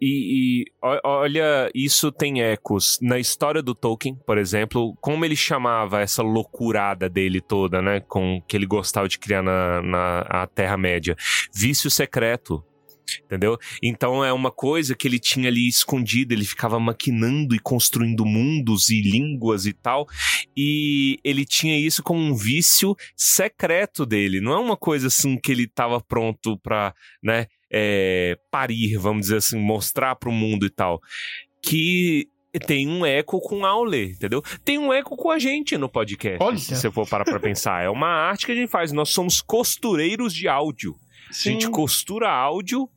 E, e olha, isso tem ecos na história do Tolkien, por exemplo, como ele chamava essa loucurada dele toda, né? Com que ele gostava de criar na, na Terra-média. Vício secreto. Entendeu? Então é uma coisa que ele tinha ali escondido, ele ficava maquinando e construindo mundos e línguas e tal. E ele tinha isso como um vício secreto dele. Não é uma coisa assim que ele estava pronto pra, né? É, parir, vamos dizer assim, mostrar para o mundo e tal. Que tem um eco com Aule, entendeu? Tem um eco com a gente no podcast. Olha. Se você for parar pra pensar. É uma arte que a gente faz. Nós somos costureiros de áudio. A gente costura áudio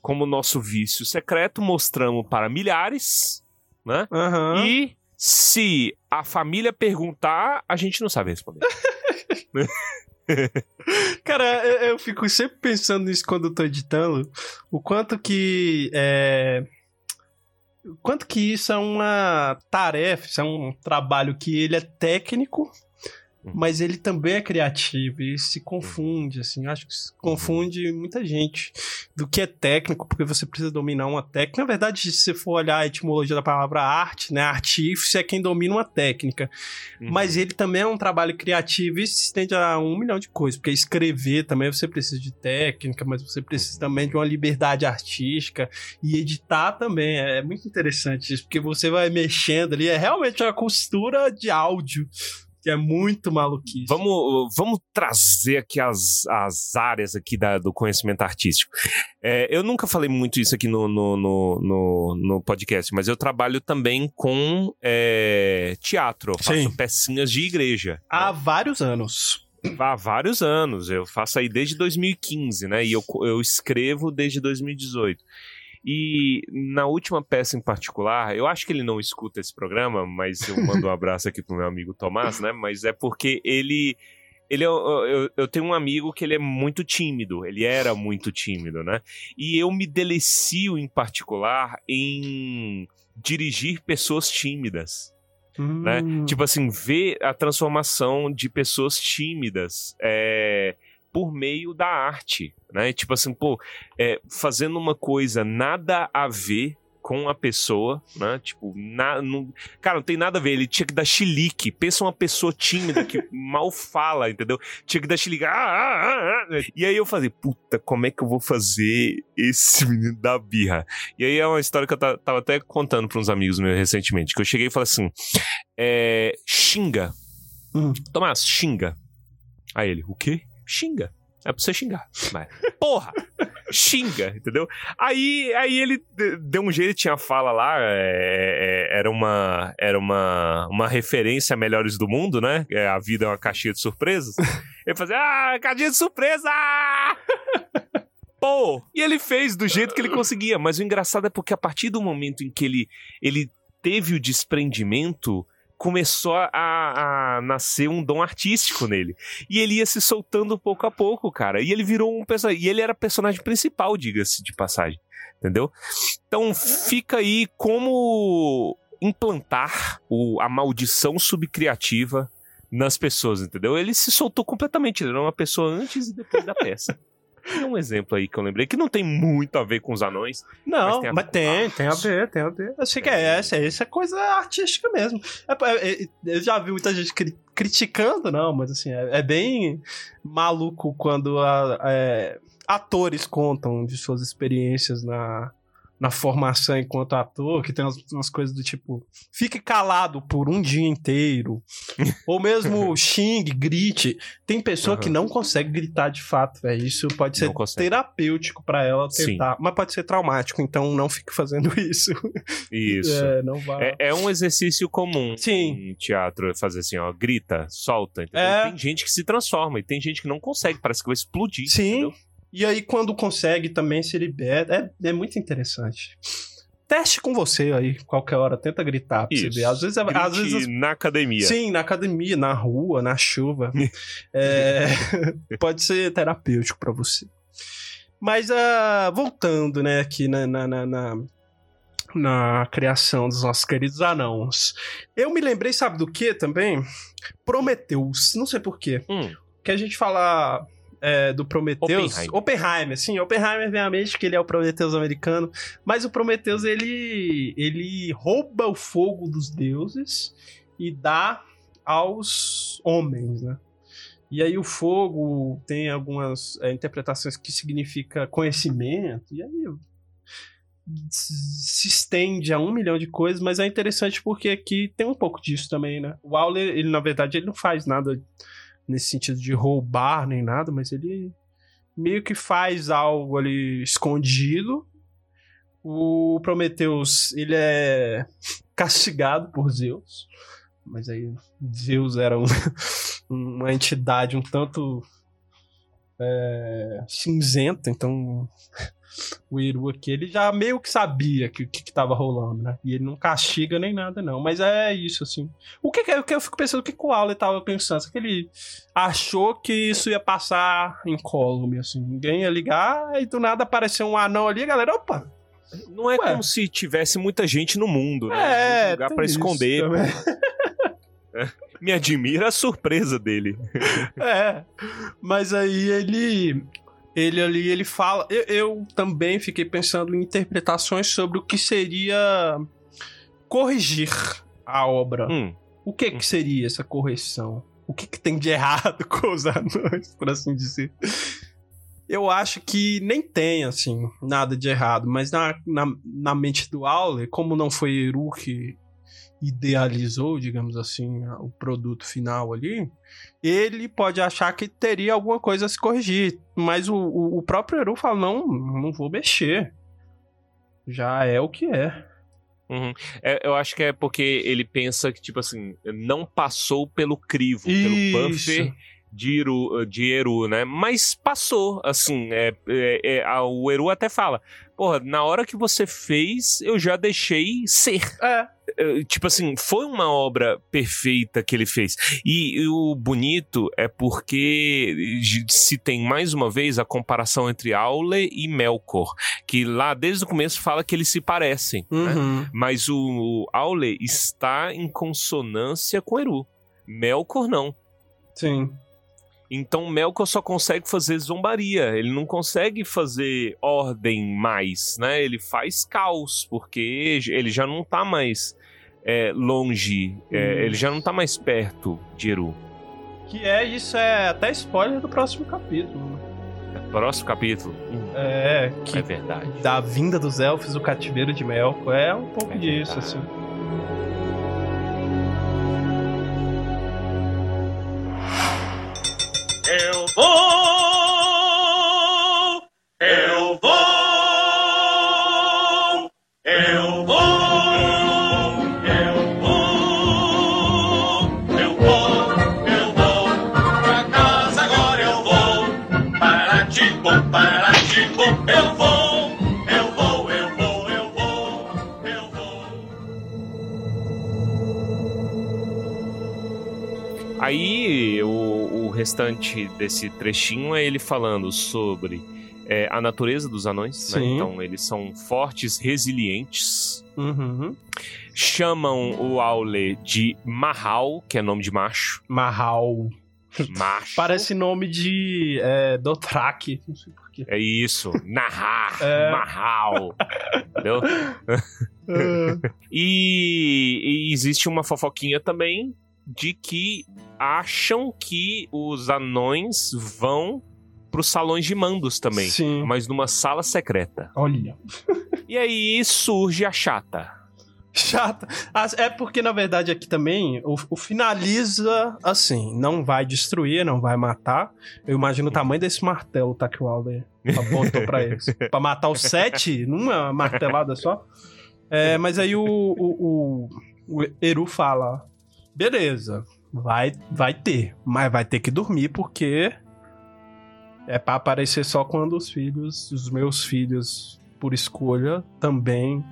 como nosso vício secreto, mostramos para milhares, né? Aham. E se a família perguntar, a gente não sabe responder. [laughs] [laughs] Cara, eu, eu fico sempre pensando nisso quando eu tô editando. O quanto que. É... o Quanto que isso é uma tarefa, isso é um trabalho que ele é técnico. Mas ele também é criativo e se confunde, assim. Acho que isso confunde muita gente do que é técnico, porque você precisa dominar uma técnica. Na verdade, se você for olhar a etimologia da palavra arte, né? Artífice é quem domina uma técnica. Uhum. Mas ele também é um trabalho criativo e se estende a um milhão de coisas. Porque escrever também você precisa de técnica, mas você precisa também de uma liberdade artística. E editar também. É muito interessante isso, porque você vai mexendo ali. É realmente uma costura de áudio. Que é muito maluquice. Vamos, vamos trazer aqui as, as áreas aqui da- do conhecimento artístico. É, eu nunca falei muito isso aqui no, no, no, no- no podcast, mas eu trabalho também com é, teatro. Eu faço Sim. pecinhas de igreja. Há vários anos. Há vários anos. Eu faço aí desde 2015, né? E eu, eu escrevo desde 2018. E na última peça em particular, eu acho que ele não escuta esse programa, mas eu mando um abraço aqui pro meu amigo Tomás, né? Mas é porque ele. Ele é, eu, eu tenho um amigo que ele é muito tímido, ele era muito tímido, né? E eu me delicio em particular em dirigir pessoas tímidas né? Hum. Tipo assim, ver a transformação de pessoas tímidas é, por meio da arte, né? Tipo assim, pô, é, fazendo uma coisa nada a ver com a pessoa, né? Tipo, na, não, cara, não tem nada a ver. Ele tinha que dar chilique. Pensa uma pessoa tímida que [laughs] mal fala, entendeu? Tinha que dar chilique. Ah, ah, ah, ah. E aí eu falei, puta, como é que eu vou fazer esse menino da birra? E aí é uma história que eu ta- tava até contando para uns amigos meus recentemente, que eu cheguei e falei assim, é, xinga. Hum. Tomás, xinga. Aí ele, o quê? Xinga. É pra você xingar. Mas, porra! xinga, entendeu? Aí, aí ele de- deu um jeito, tinha fala lá, é, é, era uma era uma, uma referência a Melhores do Mundo, né? É, a vida é uma caixinha de surpresas. Ele fazia, ah, caixinha de surpresa! Pô! E ele fez do jeito que ele conseguia, mas o engraçado é porque a partir do momento em que ele, ele teve o desprendimento, começou a, a nascer um dom artístico nele. E ele ia se soltando pouco a pouco, cara. E ele virou um personagem. E ele era personagem principal, diga-se de passagem. Entendeu? Então fica aí como implantar o, a maldição subcriativa nas pessoas, entendeu? Ele se soltou completamente. Ele era uma pessoa antes e depois da peça. [laughs] E um exemplo aí que eu lembrei, que não tem muito a ver com os anões. Não, Mas mas tem a tem, tem, a ver, tem a ver. Eu sei que é essa, essa é coisa artística mesmo. É, é, é, eu já vi muita gente cri- criticando, não, mas assim, é, é bem maluco quando a- é, atores contam de suas experiências na, na formação enquanto ator, que tem umas, umas coisas do tipo, fique calado por um dia inteiro, [laughs] ou mesmo xingue, grite. Tem pessoa que Aham. não consegue gritar de fato, velho. Isso pode ser terapêutico pra ela Sim. tentar, mas pode ser traumático, então não fique fazendo [laughs] isso. Isso. É, não vai. É, é um exercício comum Sim. em teatro fazer assim, ó, grita, solta. entendeu? É. Tem gente que se transforma e tem gente que não consegue, parece que vai explodir. Sim. entendeu? E aí, quando consegue, também se libera. É, é muito interessante. Teste com você aí, qualquer hora. Tenta gritar pra você Isso. ver. Às vezes, é- às Grite vezes na academia. Sim, na academia, na rua, na chuva. [laughs] É, [laughs] pode ser terapêutico pra você. Mas ah, voltando, né, aqui na, na, na, na, na criação dos nossos queridos anãos. Eu me lembrei, sabe do que também? Prometheus. Não sei porquê. Hum, Que a gente fala é, do Prometheus. Oppenheimer. Oppenheimer, sim. Oppenheimer vem à mente que ele é o Prometheus americano. Mas o Prometheus, ele, ele rouba o fogo dos deuses e dá aos homens, né? E aí o fogo tem algumas é, interpretações que significa conhecimento. E aí se estende a um milhão de coisas, mas é interessante porque aqui tem um pouco disso também, né? O Auler, ele na verdade, ele não faz nada nesse sentido de roubar nem nada, mas ele meio que faz algo ali escondido. O Prometheus, ele é [laughs] castigado por Zeus. Mas aí Zeus era um, [laughs] uma entidade um tanto é, cinzenta, então o Eru aqui, ele já meio que sabia que o que, que tava rolando, né? E ele não castiga nem nada, não. Mas é isso, assim. O que, que, o que eu fico pensando, o que, que o Aule tava pensando? Será que ele achou que isso ia passar em incólume, assim? Ninguém ia ligar e do nada apareceu um anão ali, a galera, opa! Não é Ué. como se tivesse muita gente no mundo, né? É, Muito lugar isso esconder. também. [laughs] Me admira a surpresa dele. [laughs] É, mas aí ele. Ele ali, ele fala. Eu, eu também fiquei pensando em interpretações sobre o que seria corrigir a obra. Hum, O que que seria essa correção? O que, que tem de errado [laughs] com os anões, por assim dizer? Eu acho que nem tem, assim, nada de errado, mas na, na, na mente do Aule, como não foi Eru que idealizou, digamos assim, o produto final ali, ele pode achar que teria alguma coisa a se corrigir, mas o, o, próprio Eru fala, não, não vou mexer. Já é o que é. uhum. É, eu acho que é porque ele pensa que, tipo assim, não passou pelo crivo, pelo buffer de Eru, de Eru, né? Mas passou, assim, é, é- é- a- o Eru até fala, porra, na hora que você fez, eu já deixei ser. É. É, Tipo assim, foi uma obra perfeita que ele fez. E, e o bonito é porque se tem mais uma vez a comparação entre Aule e Melkor, que lá desde o começo fala que eles se parecem, né? Uhum. Mas o, o Aule está em consonância com Eru. Melkor não. Sim. Então Melkor só consegue fazer zombaria, ele não consegue fazer ordem mais, né? Ele faz caos, porque ele já não tá mais é, longe, é, Hum. ele já não tá mais perto de Eru. Que é, isso é até spoiler do próximo capítulo. Próximo capítulo. Hum, É, que é verdade. da vinda dos elfos, o cativeiro de Melkor. É um pouco É disso, verdade. assim. Eu Aí o, o restante desse trechinho é ele falando sobre é, a natureza dos anões. né? Então eles são fortes, resilientes. Uhum. Chamam o Aule de Mahal, que é nome de macho. Mahal. Macho. Parece nome de é, Dothraki. Não sei porquê. É isso. Nahar. [laughs] É. Mahal. Entendeu? [laughs] [laughs] E, e existe uma fofoquinha também de que acham que os anões vão pros salões de mandos também. Sim. Mas numa sala secreta. Olha. [laughs] E aí surge a chata. Chata. Ah, É porque, na verdade, aqui também o, o finaliza assim: não vai destruir, não vai matar. Eu imagino o tamanho desse martelo, tá? Que o Alder apontou pra eles. [laughs] pra matar os sete numa martelada só. É, mas aí o, o, o, o Eru fala: beleza, vai, vai ter, mas vai ter que dormir porque é pra aparecer só quando os filhos, os meus filhos, por escolha, também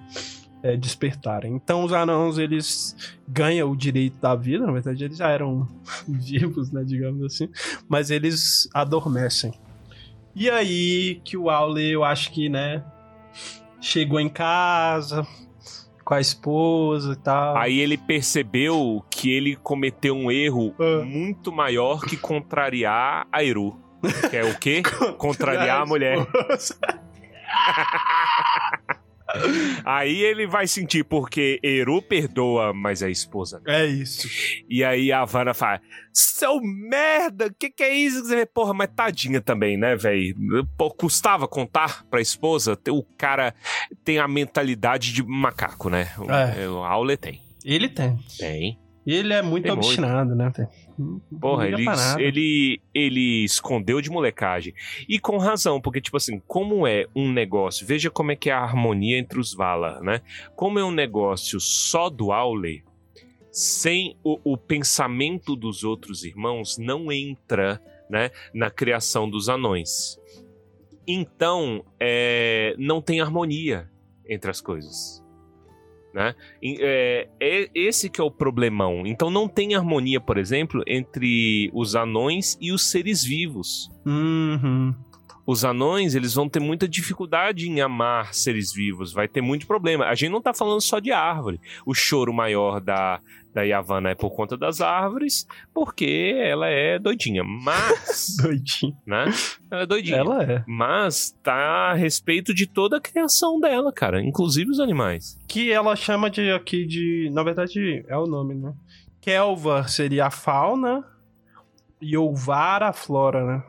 é, despertarem. Então os anãos eles ganham o direito da vida, na verdade eles já eram [laughs] vivos, né, digamos assim, mas eles adormecem. E aí que o Aule, eu acho que, né, chegou em casa com a esposa e tal. Aí ele percebeu que ele cometeu um erro Ah. muito maior que contrariar a Eru. Que é o quê? [laughs] Contrariar a mulher. [laughs] Aí ele vai sentir porque Eru perdoa, mas a esposa. não. É isso. E aí a Havana fala: Seu merda, que que é isso? Porra, mas tadinha também, né, velho? Custava contar pra esposa? O cara tem a mentalidade de macaco, né? O, É. o Aule tem. Ele tem. Tem. E ele é muito Tem muito. obstinado, né? Porra, ele, ele, ele escondeu de molecagem. E com razão, porque, tipo assim, como é um negócio, veja como é que é a harmonia entre os Valar, né? Como é um negócio só do Aule, sem o, o pensamento dos outros irmãos, não entra né, na criação dos anões. Então, é, não tem harmonia entre as coisas. Né? E, é, é esse que é o problemão. Então não tem harmonia, por exemplo, entre os anões e os seres vivos. Uhum. Os anões, eles vão ter muita dificuldade em amar seres vivos, vai ter muito problema. A gente não tá falando só de árvore. O choro maior da, da Yavanna é por conta das árvores, porque ela é doidinha. Mas, [laughs] Doidinho. né? Ela é doidinha. Ela é. Mas tá a respeito de toda a criação dela, cara, inclusive os animais. Que ela chama de aqui de. Na verdade, é o nome, né? Kelva seria a fauna e Olvar a flora, né?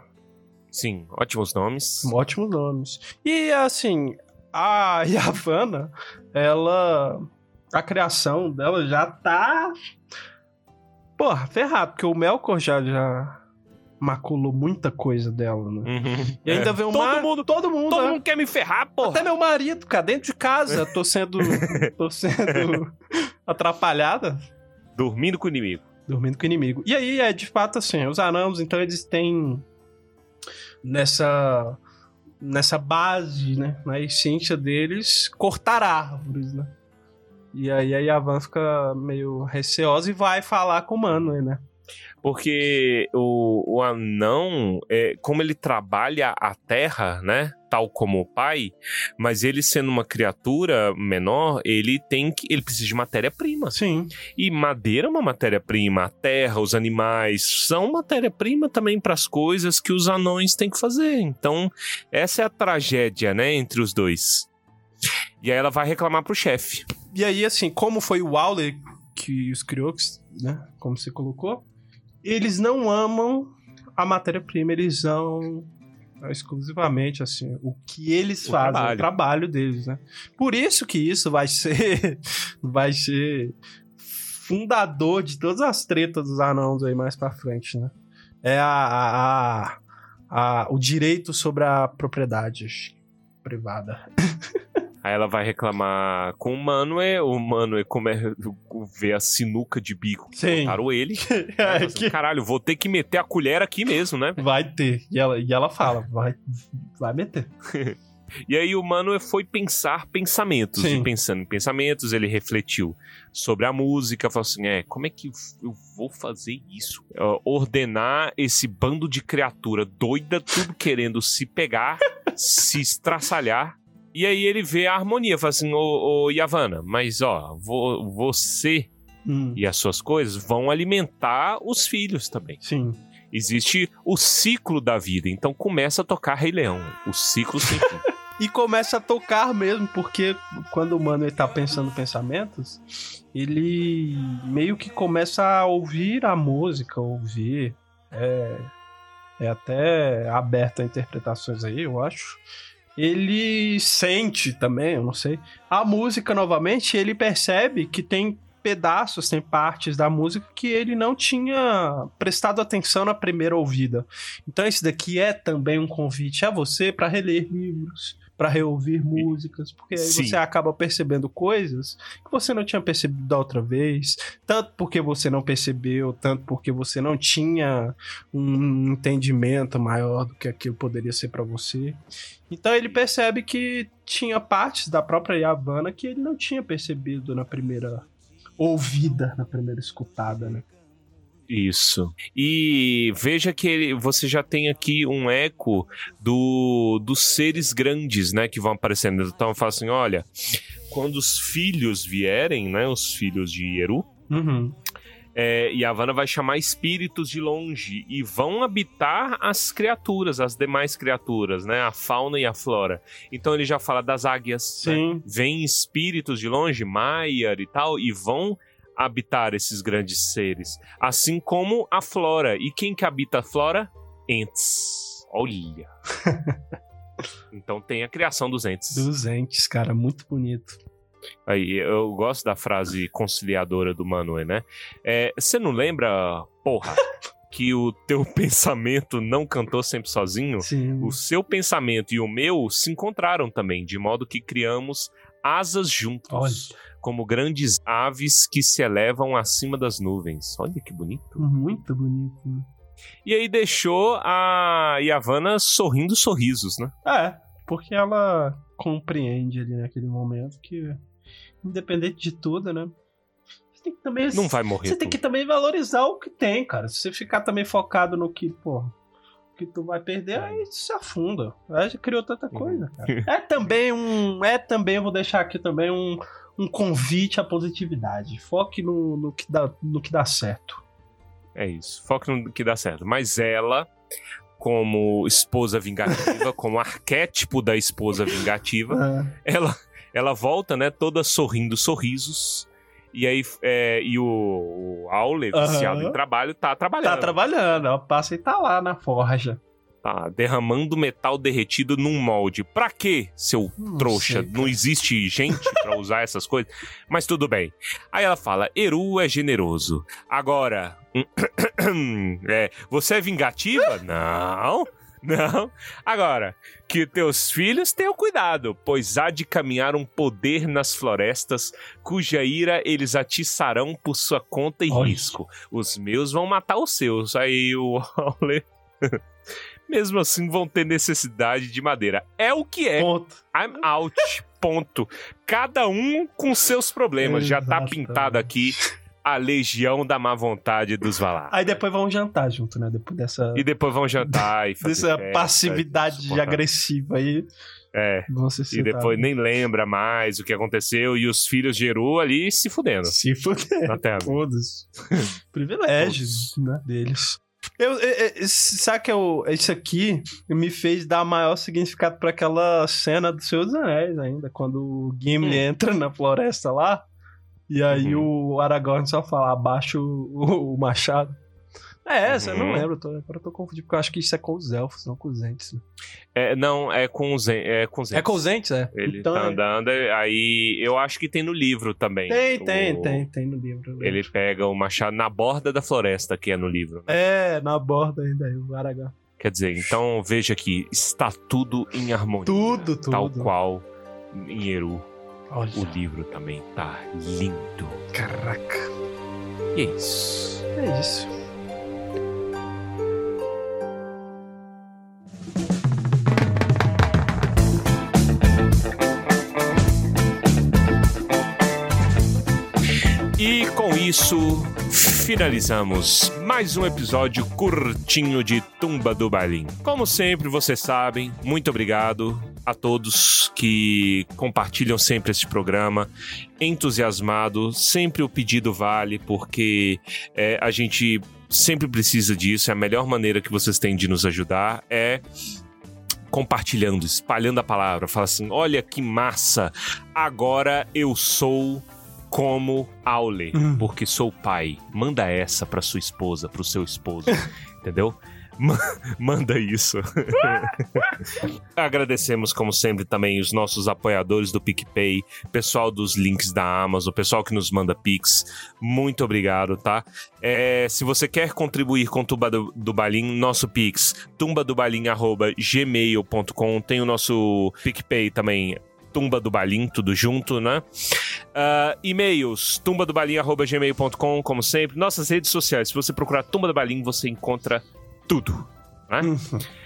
Sim, ótimos nomes. Ótimos nomes. E assim, a [laughs] Yavanna, ela. A criação dela já tá. Porra, ferrado, porque o Melkor já, já maculou muita coisa dela, né? Uhum. E ainda É. vem o Todo mar- mundo- Todo mundo, Todo né? mundo quer me ferrar, porra. Até meu marido, cara, dentro de casa, tô sendo. [laughs] tô sendo [laughs] atrapalhada. Dormindo com o inimigo. Dormindo com o inimigo. E aí, é de fato assim, os anãos, então, eles têm nessa nessa base, né, na essência deles, cortar árvores, né? E aí a Yavan fica meio receosa e vai falar com o Mano, né? Porque o, o anão, é, como ele trabalha a terra, né? Tal como o pai, mas ele sendo uma criatura menor, ele tem que. Ele precisa de matéria-prima. Sim. E madeira é uma matéria-prima, a terra, os animais são matéria-prima também para as coisas que os anões têm que fazer. Então, essa é a tragédia, né, entre os dois. E aí ela vai reclamar pro chefe. E aí, assim, como foi o Waller que os criou, né? Como você colocou, eles não amam a matéria-prima, eles amam exclusivamente, assim, o que eles O fazem, trabalho. o trabalho deles, né? Por isso que isso vai ser, [laughs] vai ser fundador de todas as tretas dos anãos aí mais pra frente, né? É a, a, a- a- o direito sobre a propriedade privada. [laughs] Aí ela vai reclamar com o Manuel, o Manuel come, vê a sinuca de bico que Sim. botaram ele. [laughs] É assim, que- Caralho, vou ter que meter a colher aqui mesmo, né? Vai ter. E ela, e ela fala, vai, vai meter. [laughs] E aí o Manuel foi pensar pensamentos. Sim. E pensando em pensamentos, ele refletiu sobre a música, falou assim: é, como é que eu vou fazer isso? Ó, ordenar esse bando de criatura doida, tudo querendo se pegar, [laughs] se estraçalhar. E aí ele vê a harmonia, fala assim: ô, ô Yavanna, mas ó, vo- você Hum, e as suas coisas vão alimentar os filhos também. sim. Existe o ciclo da vida, então começa a tocar Rei Leão, o ciclo sem fim. [laughs] E começa a tocar mesmo, porque quando o mano ele tá pensando pensamentos, ele meio que começa a ouvir a música, ouvir. É, é até aberto a interpretações aí, eu acho. Ele sente também, eu não sei, a música novamente, ele percebe que tem pedaços, tem partes da música que ele não tinha prestado atenção na primeira ouvida. Então esse daqui é também um convite a você para reler livros, para reouvir músicas, porque aí Sim. você acaba percebendo coisas que você não tinha percebido da outra vez, tanto porque você não percebeu, tanto porque você não tinha um entendimento maior do que aquilo poderia ser para você. Então ele percebe que tinha partes da própria Yavanna que ele não tinha percebido na primeira ouvida, na primeira escutada, né? Isso. E veja que ele- você já tem aqui um eco do, dos seres grandes, né, que vão aparecendo. Então fala assim, olha, quando os filhos vierem, né, os filhos de Eru, Uhum. é, Yavanna vai chamar espíritos de longe e vão habitar as criaturas, as demais criaturas, né, a fauna e a flora. Então ele já fala das águias, né? Sim. vêm espíritos de longe, Maiar e tal, e vão habitar esses grandes seres. Assim como a flora. E quem que habita a flora? Ents. Olha. [laughs] então tem a criação dos entes. Dos entes, cara, muito bonito. Aí, eu gosto da frase conciliadora do Manoel, né? É, Você não lembra, porra, [laughs] que o teu pensamento não cantou sempre sozinho? Sim. O seu pensamento e o meu se encontraram também, de modo que criamos asas juntos, Olha. Como grandes aves que se elevam acima das nuvens. Olha que bonito. Muito bonito. né? E aí deixou a Yavanna sorrindo sorrisos, né? É, porque ela compreende ali naquele momento que, independente de tudo, né? Você tem que também. Não vai morrer. Você tem que tudo. também valorizar o que tem, cara. Se você ficar também focado no que, pô, que tu vai perder, aí se afunda. Aí já criou tanta coisa, cara. [laughs] É também um. É também, vou deixar aqui também um, um convite à positividade. Foque no, no, que dá, no que dá certo. É isso. Foca no que dá certo. Mas ela, como esposa vingativa, [laughs] como arquétipo da esposa vingativa, É. ela, ela volta, né, toda sorrindo sorrisos. E aí, é, e o, o Aule, viciado em trabalho, tá trabalhando. Tá trabalhando, ela passa e tá lá na forja. Tá derramando metal derretido num molde. Pra quê, seu Não trouxa? sei, não existe gente pra [laughs] usar essas coisas? Mas tudo bem. Aí ela fala: Eru é generoso. Agora, [coughs] é, você é vingativa? [laughs] Não. Não. Agora, que teus filhos tenham cuidado, pois há de caminhar um poder nas florestas, cuja ira eles atiçarão por sua conta e Olha. risco. Os meus vão matar os seus. Aí o [laughs] Aule. Mesmo assim, vão ter necessidade de madeira. É o que é. Ponto. I'm out. Ponto. Cada um com seus problemas. Já tá pintado aqui a legião da má vontade dos Valar. Aí depois vão jantar junto, né? Depois dessa, E depois vão jantar e fazer dessa festa, passividade agressiva aí. É. E depois nem lembra mais o que aconteceu e os filhos de Eru ali se fudendo Se fuder. na terra. Todos. [laughs] Privilégios, né? Deles. Eu, eu, eu- sabe que eu, isso aqui me fez dar maior significado pra aquela cena do Senhor dos Anéis ainda, quando o Gimli Hum. entra na floresta lá, e aí Uhum. o Aragorn só fala, abaixa o, o machado. É essa, eu não Uhum. lembro, tô, agora eu tô confundindo, porque eu acho que isso é com os elfos, não com os entes. É, não, é com os, en- é com os É com os entes, é? Ele então, tá é- andando, aí eu acho que tem no livro também. Tem, O- tem, tem, tem no livro. Ele pega o machado na borda da floresta, que é no livro. né? É, na borda ainda, o Aragorn. Quer dizer, então veja que está tudo em harmonia. Tudo, tudo. Tal qual em Eru. Olha, O livro também tá lindo. caraca. E é isso. É isso. Isso, finalizamos mais um episódio curtinho de Tumba do Balim. Como sempre, vocês sabem, muito obrigado a todos que compartilham sempre este programa. Entusiasmado, sempre o pedido vale, porque é, a gente sempre precisa disso. É a melhor maneira que vocês têm de nos ajudar é compartilhando, espalhando a palavra. Fala assim: olha que massa, agora eu sou como Aule, Hum. porque sou pai. Manda essa pra sua esposa, pro seu esposo, [laughs] entendeu? Ma- Manda isso. [laughs] Agradecemos, como sempre, também os nossos apoiadores do PicPay, pessoal dos links da Amazon, pessoal que nos manda Pix. Muito obrigado, tá? É, se você quer contribuir com o Tumba do, do Balim, nosso Pix, tumbadobalim.gmail.com. Tem o nosso PicPay também, Tumba do Balim, tudo junto, né? Ah, e-mails, tumbadobalim.gmail.com, como sempre. Nossas redes sociais, se você procurar Tumba do Balim, você encontra tudo. Né?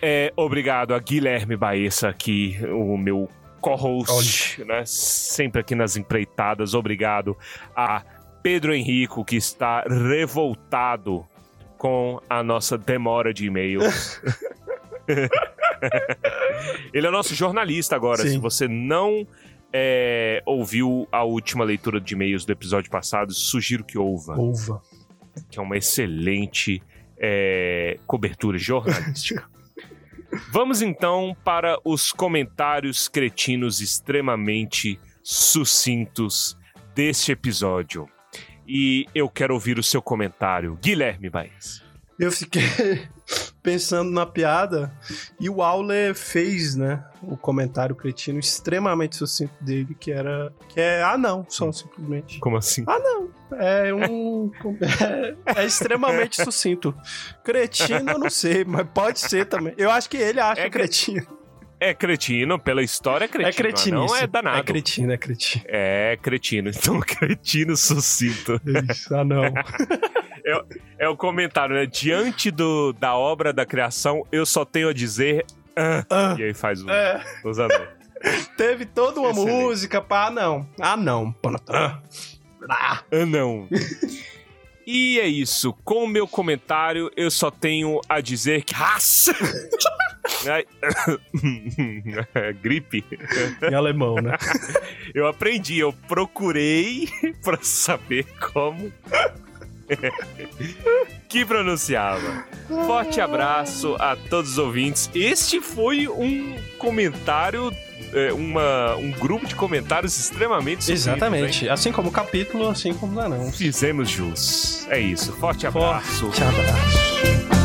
É, obrigado a Guilherme Baessa aqui, o meu co-host, né? Sempre aqui nas empreitadas. Obrigado a Pedro Henrico, que está revoltado com a nossa demora de e-mails. [laughs] [laughs] Ele é nosso jornalista agora. Sim. Se você não é, ouviu a última leitura de e-mails do episódio passado, sugiro que ouva, Uva. que é uma excelente é, cobertura jornalística. [laughs] Vamos então para os comentários cretinos extremamente sucintos deste episódio. E eu quero ouvir o seu comentário, Guilherme Baez. Eu fiquei pensando na piada e o Auler fez, né, o comentário cretino extremamente sucinto dele, que era que é ah não, só simplesmente. Como assim? Ah não, é um é, é extremamente sucinto. Cretino eu não sei, mas pode ser também. Eu acho que ele acha É cre- cretino. É cretino, pela história é cretino. É cretino. Não é danado. É cretino, é cretino. É cretino. Então, [laughs] cretino sucinto. Isso, ah não. [laughs] É o comentário, né? Diante do, da obra da criação, eu só tenho a dizer. "Ah", Ah, E aí faz o, é, os anões. [laughs] teve toda uma Excelente. música pra ah não. Ah não. Ah. Ah. Ah, não. [laughs] E é isso. Com o meu comentário, eu só tenho a dizer que. Raça! [laughs] Gripe. Em alemão, né? Eu aprendi, eu procurei pra saber como [laughs] que pronunciava. Forte abraço a todos os ouvintes. Este foi um comentário, é, uma, um grupo de comentários extremamente hein? Exatamente. Assim como o capítulo, assim como anãos. Fizemos jus. É isso. Forte abraço. Forte abraço.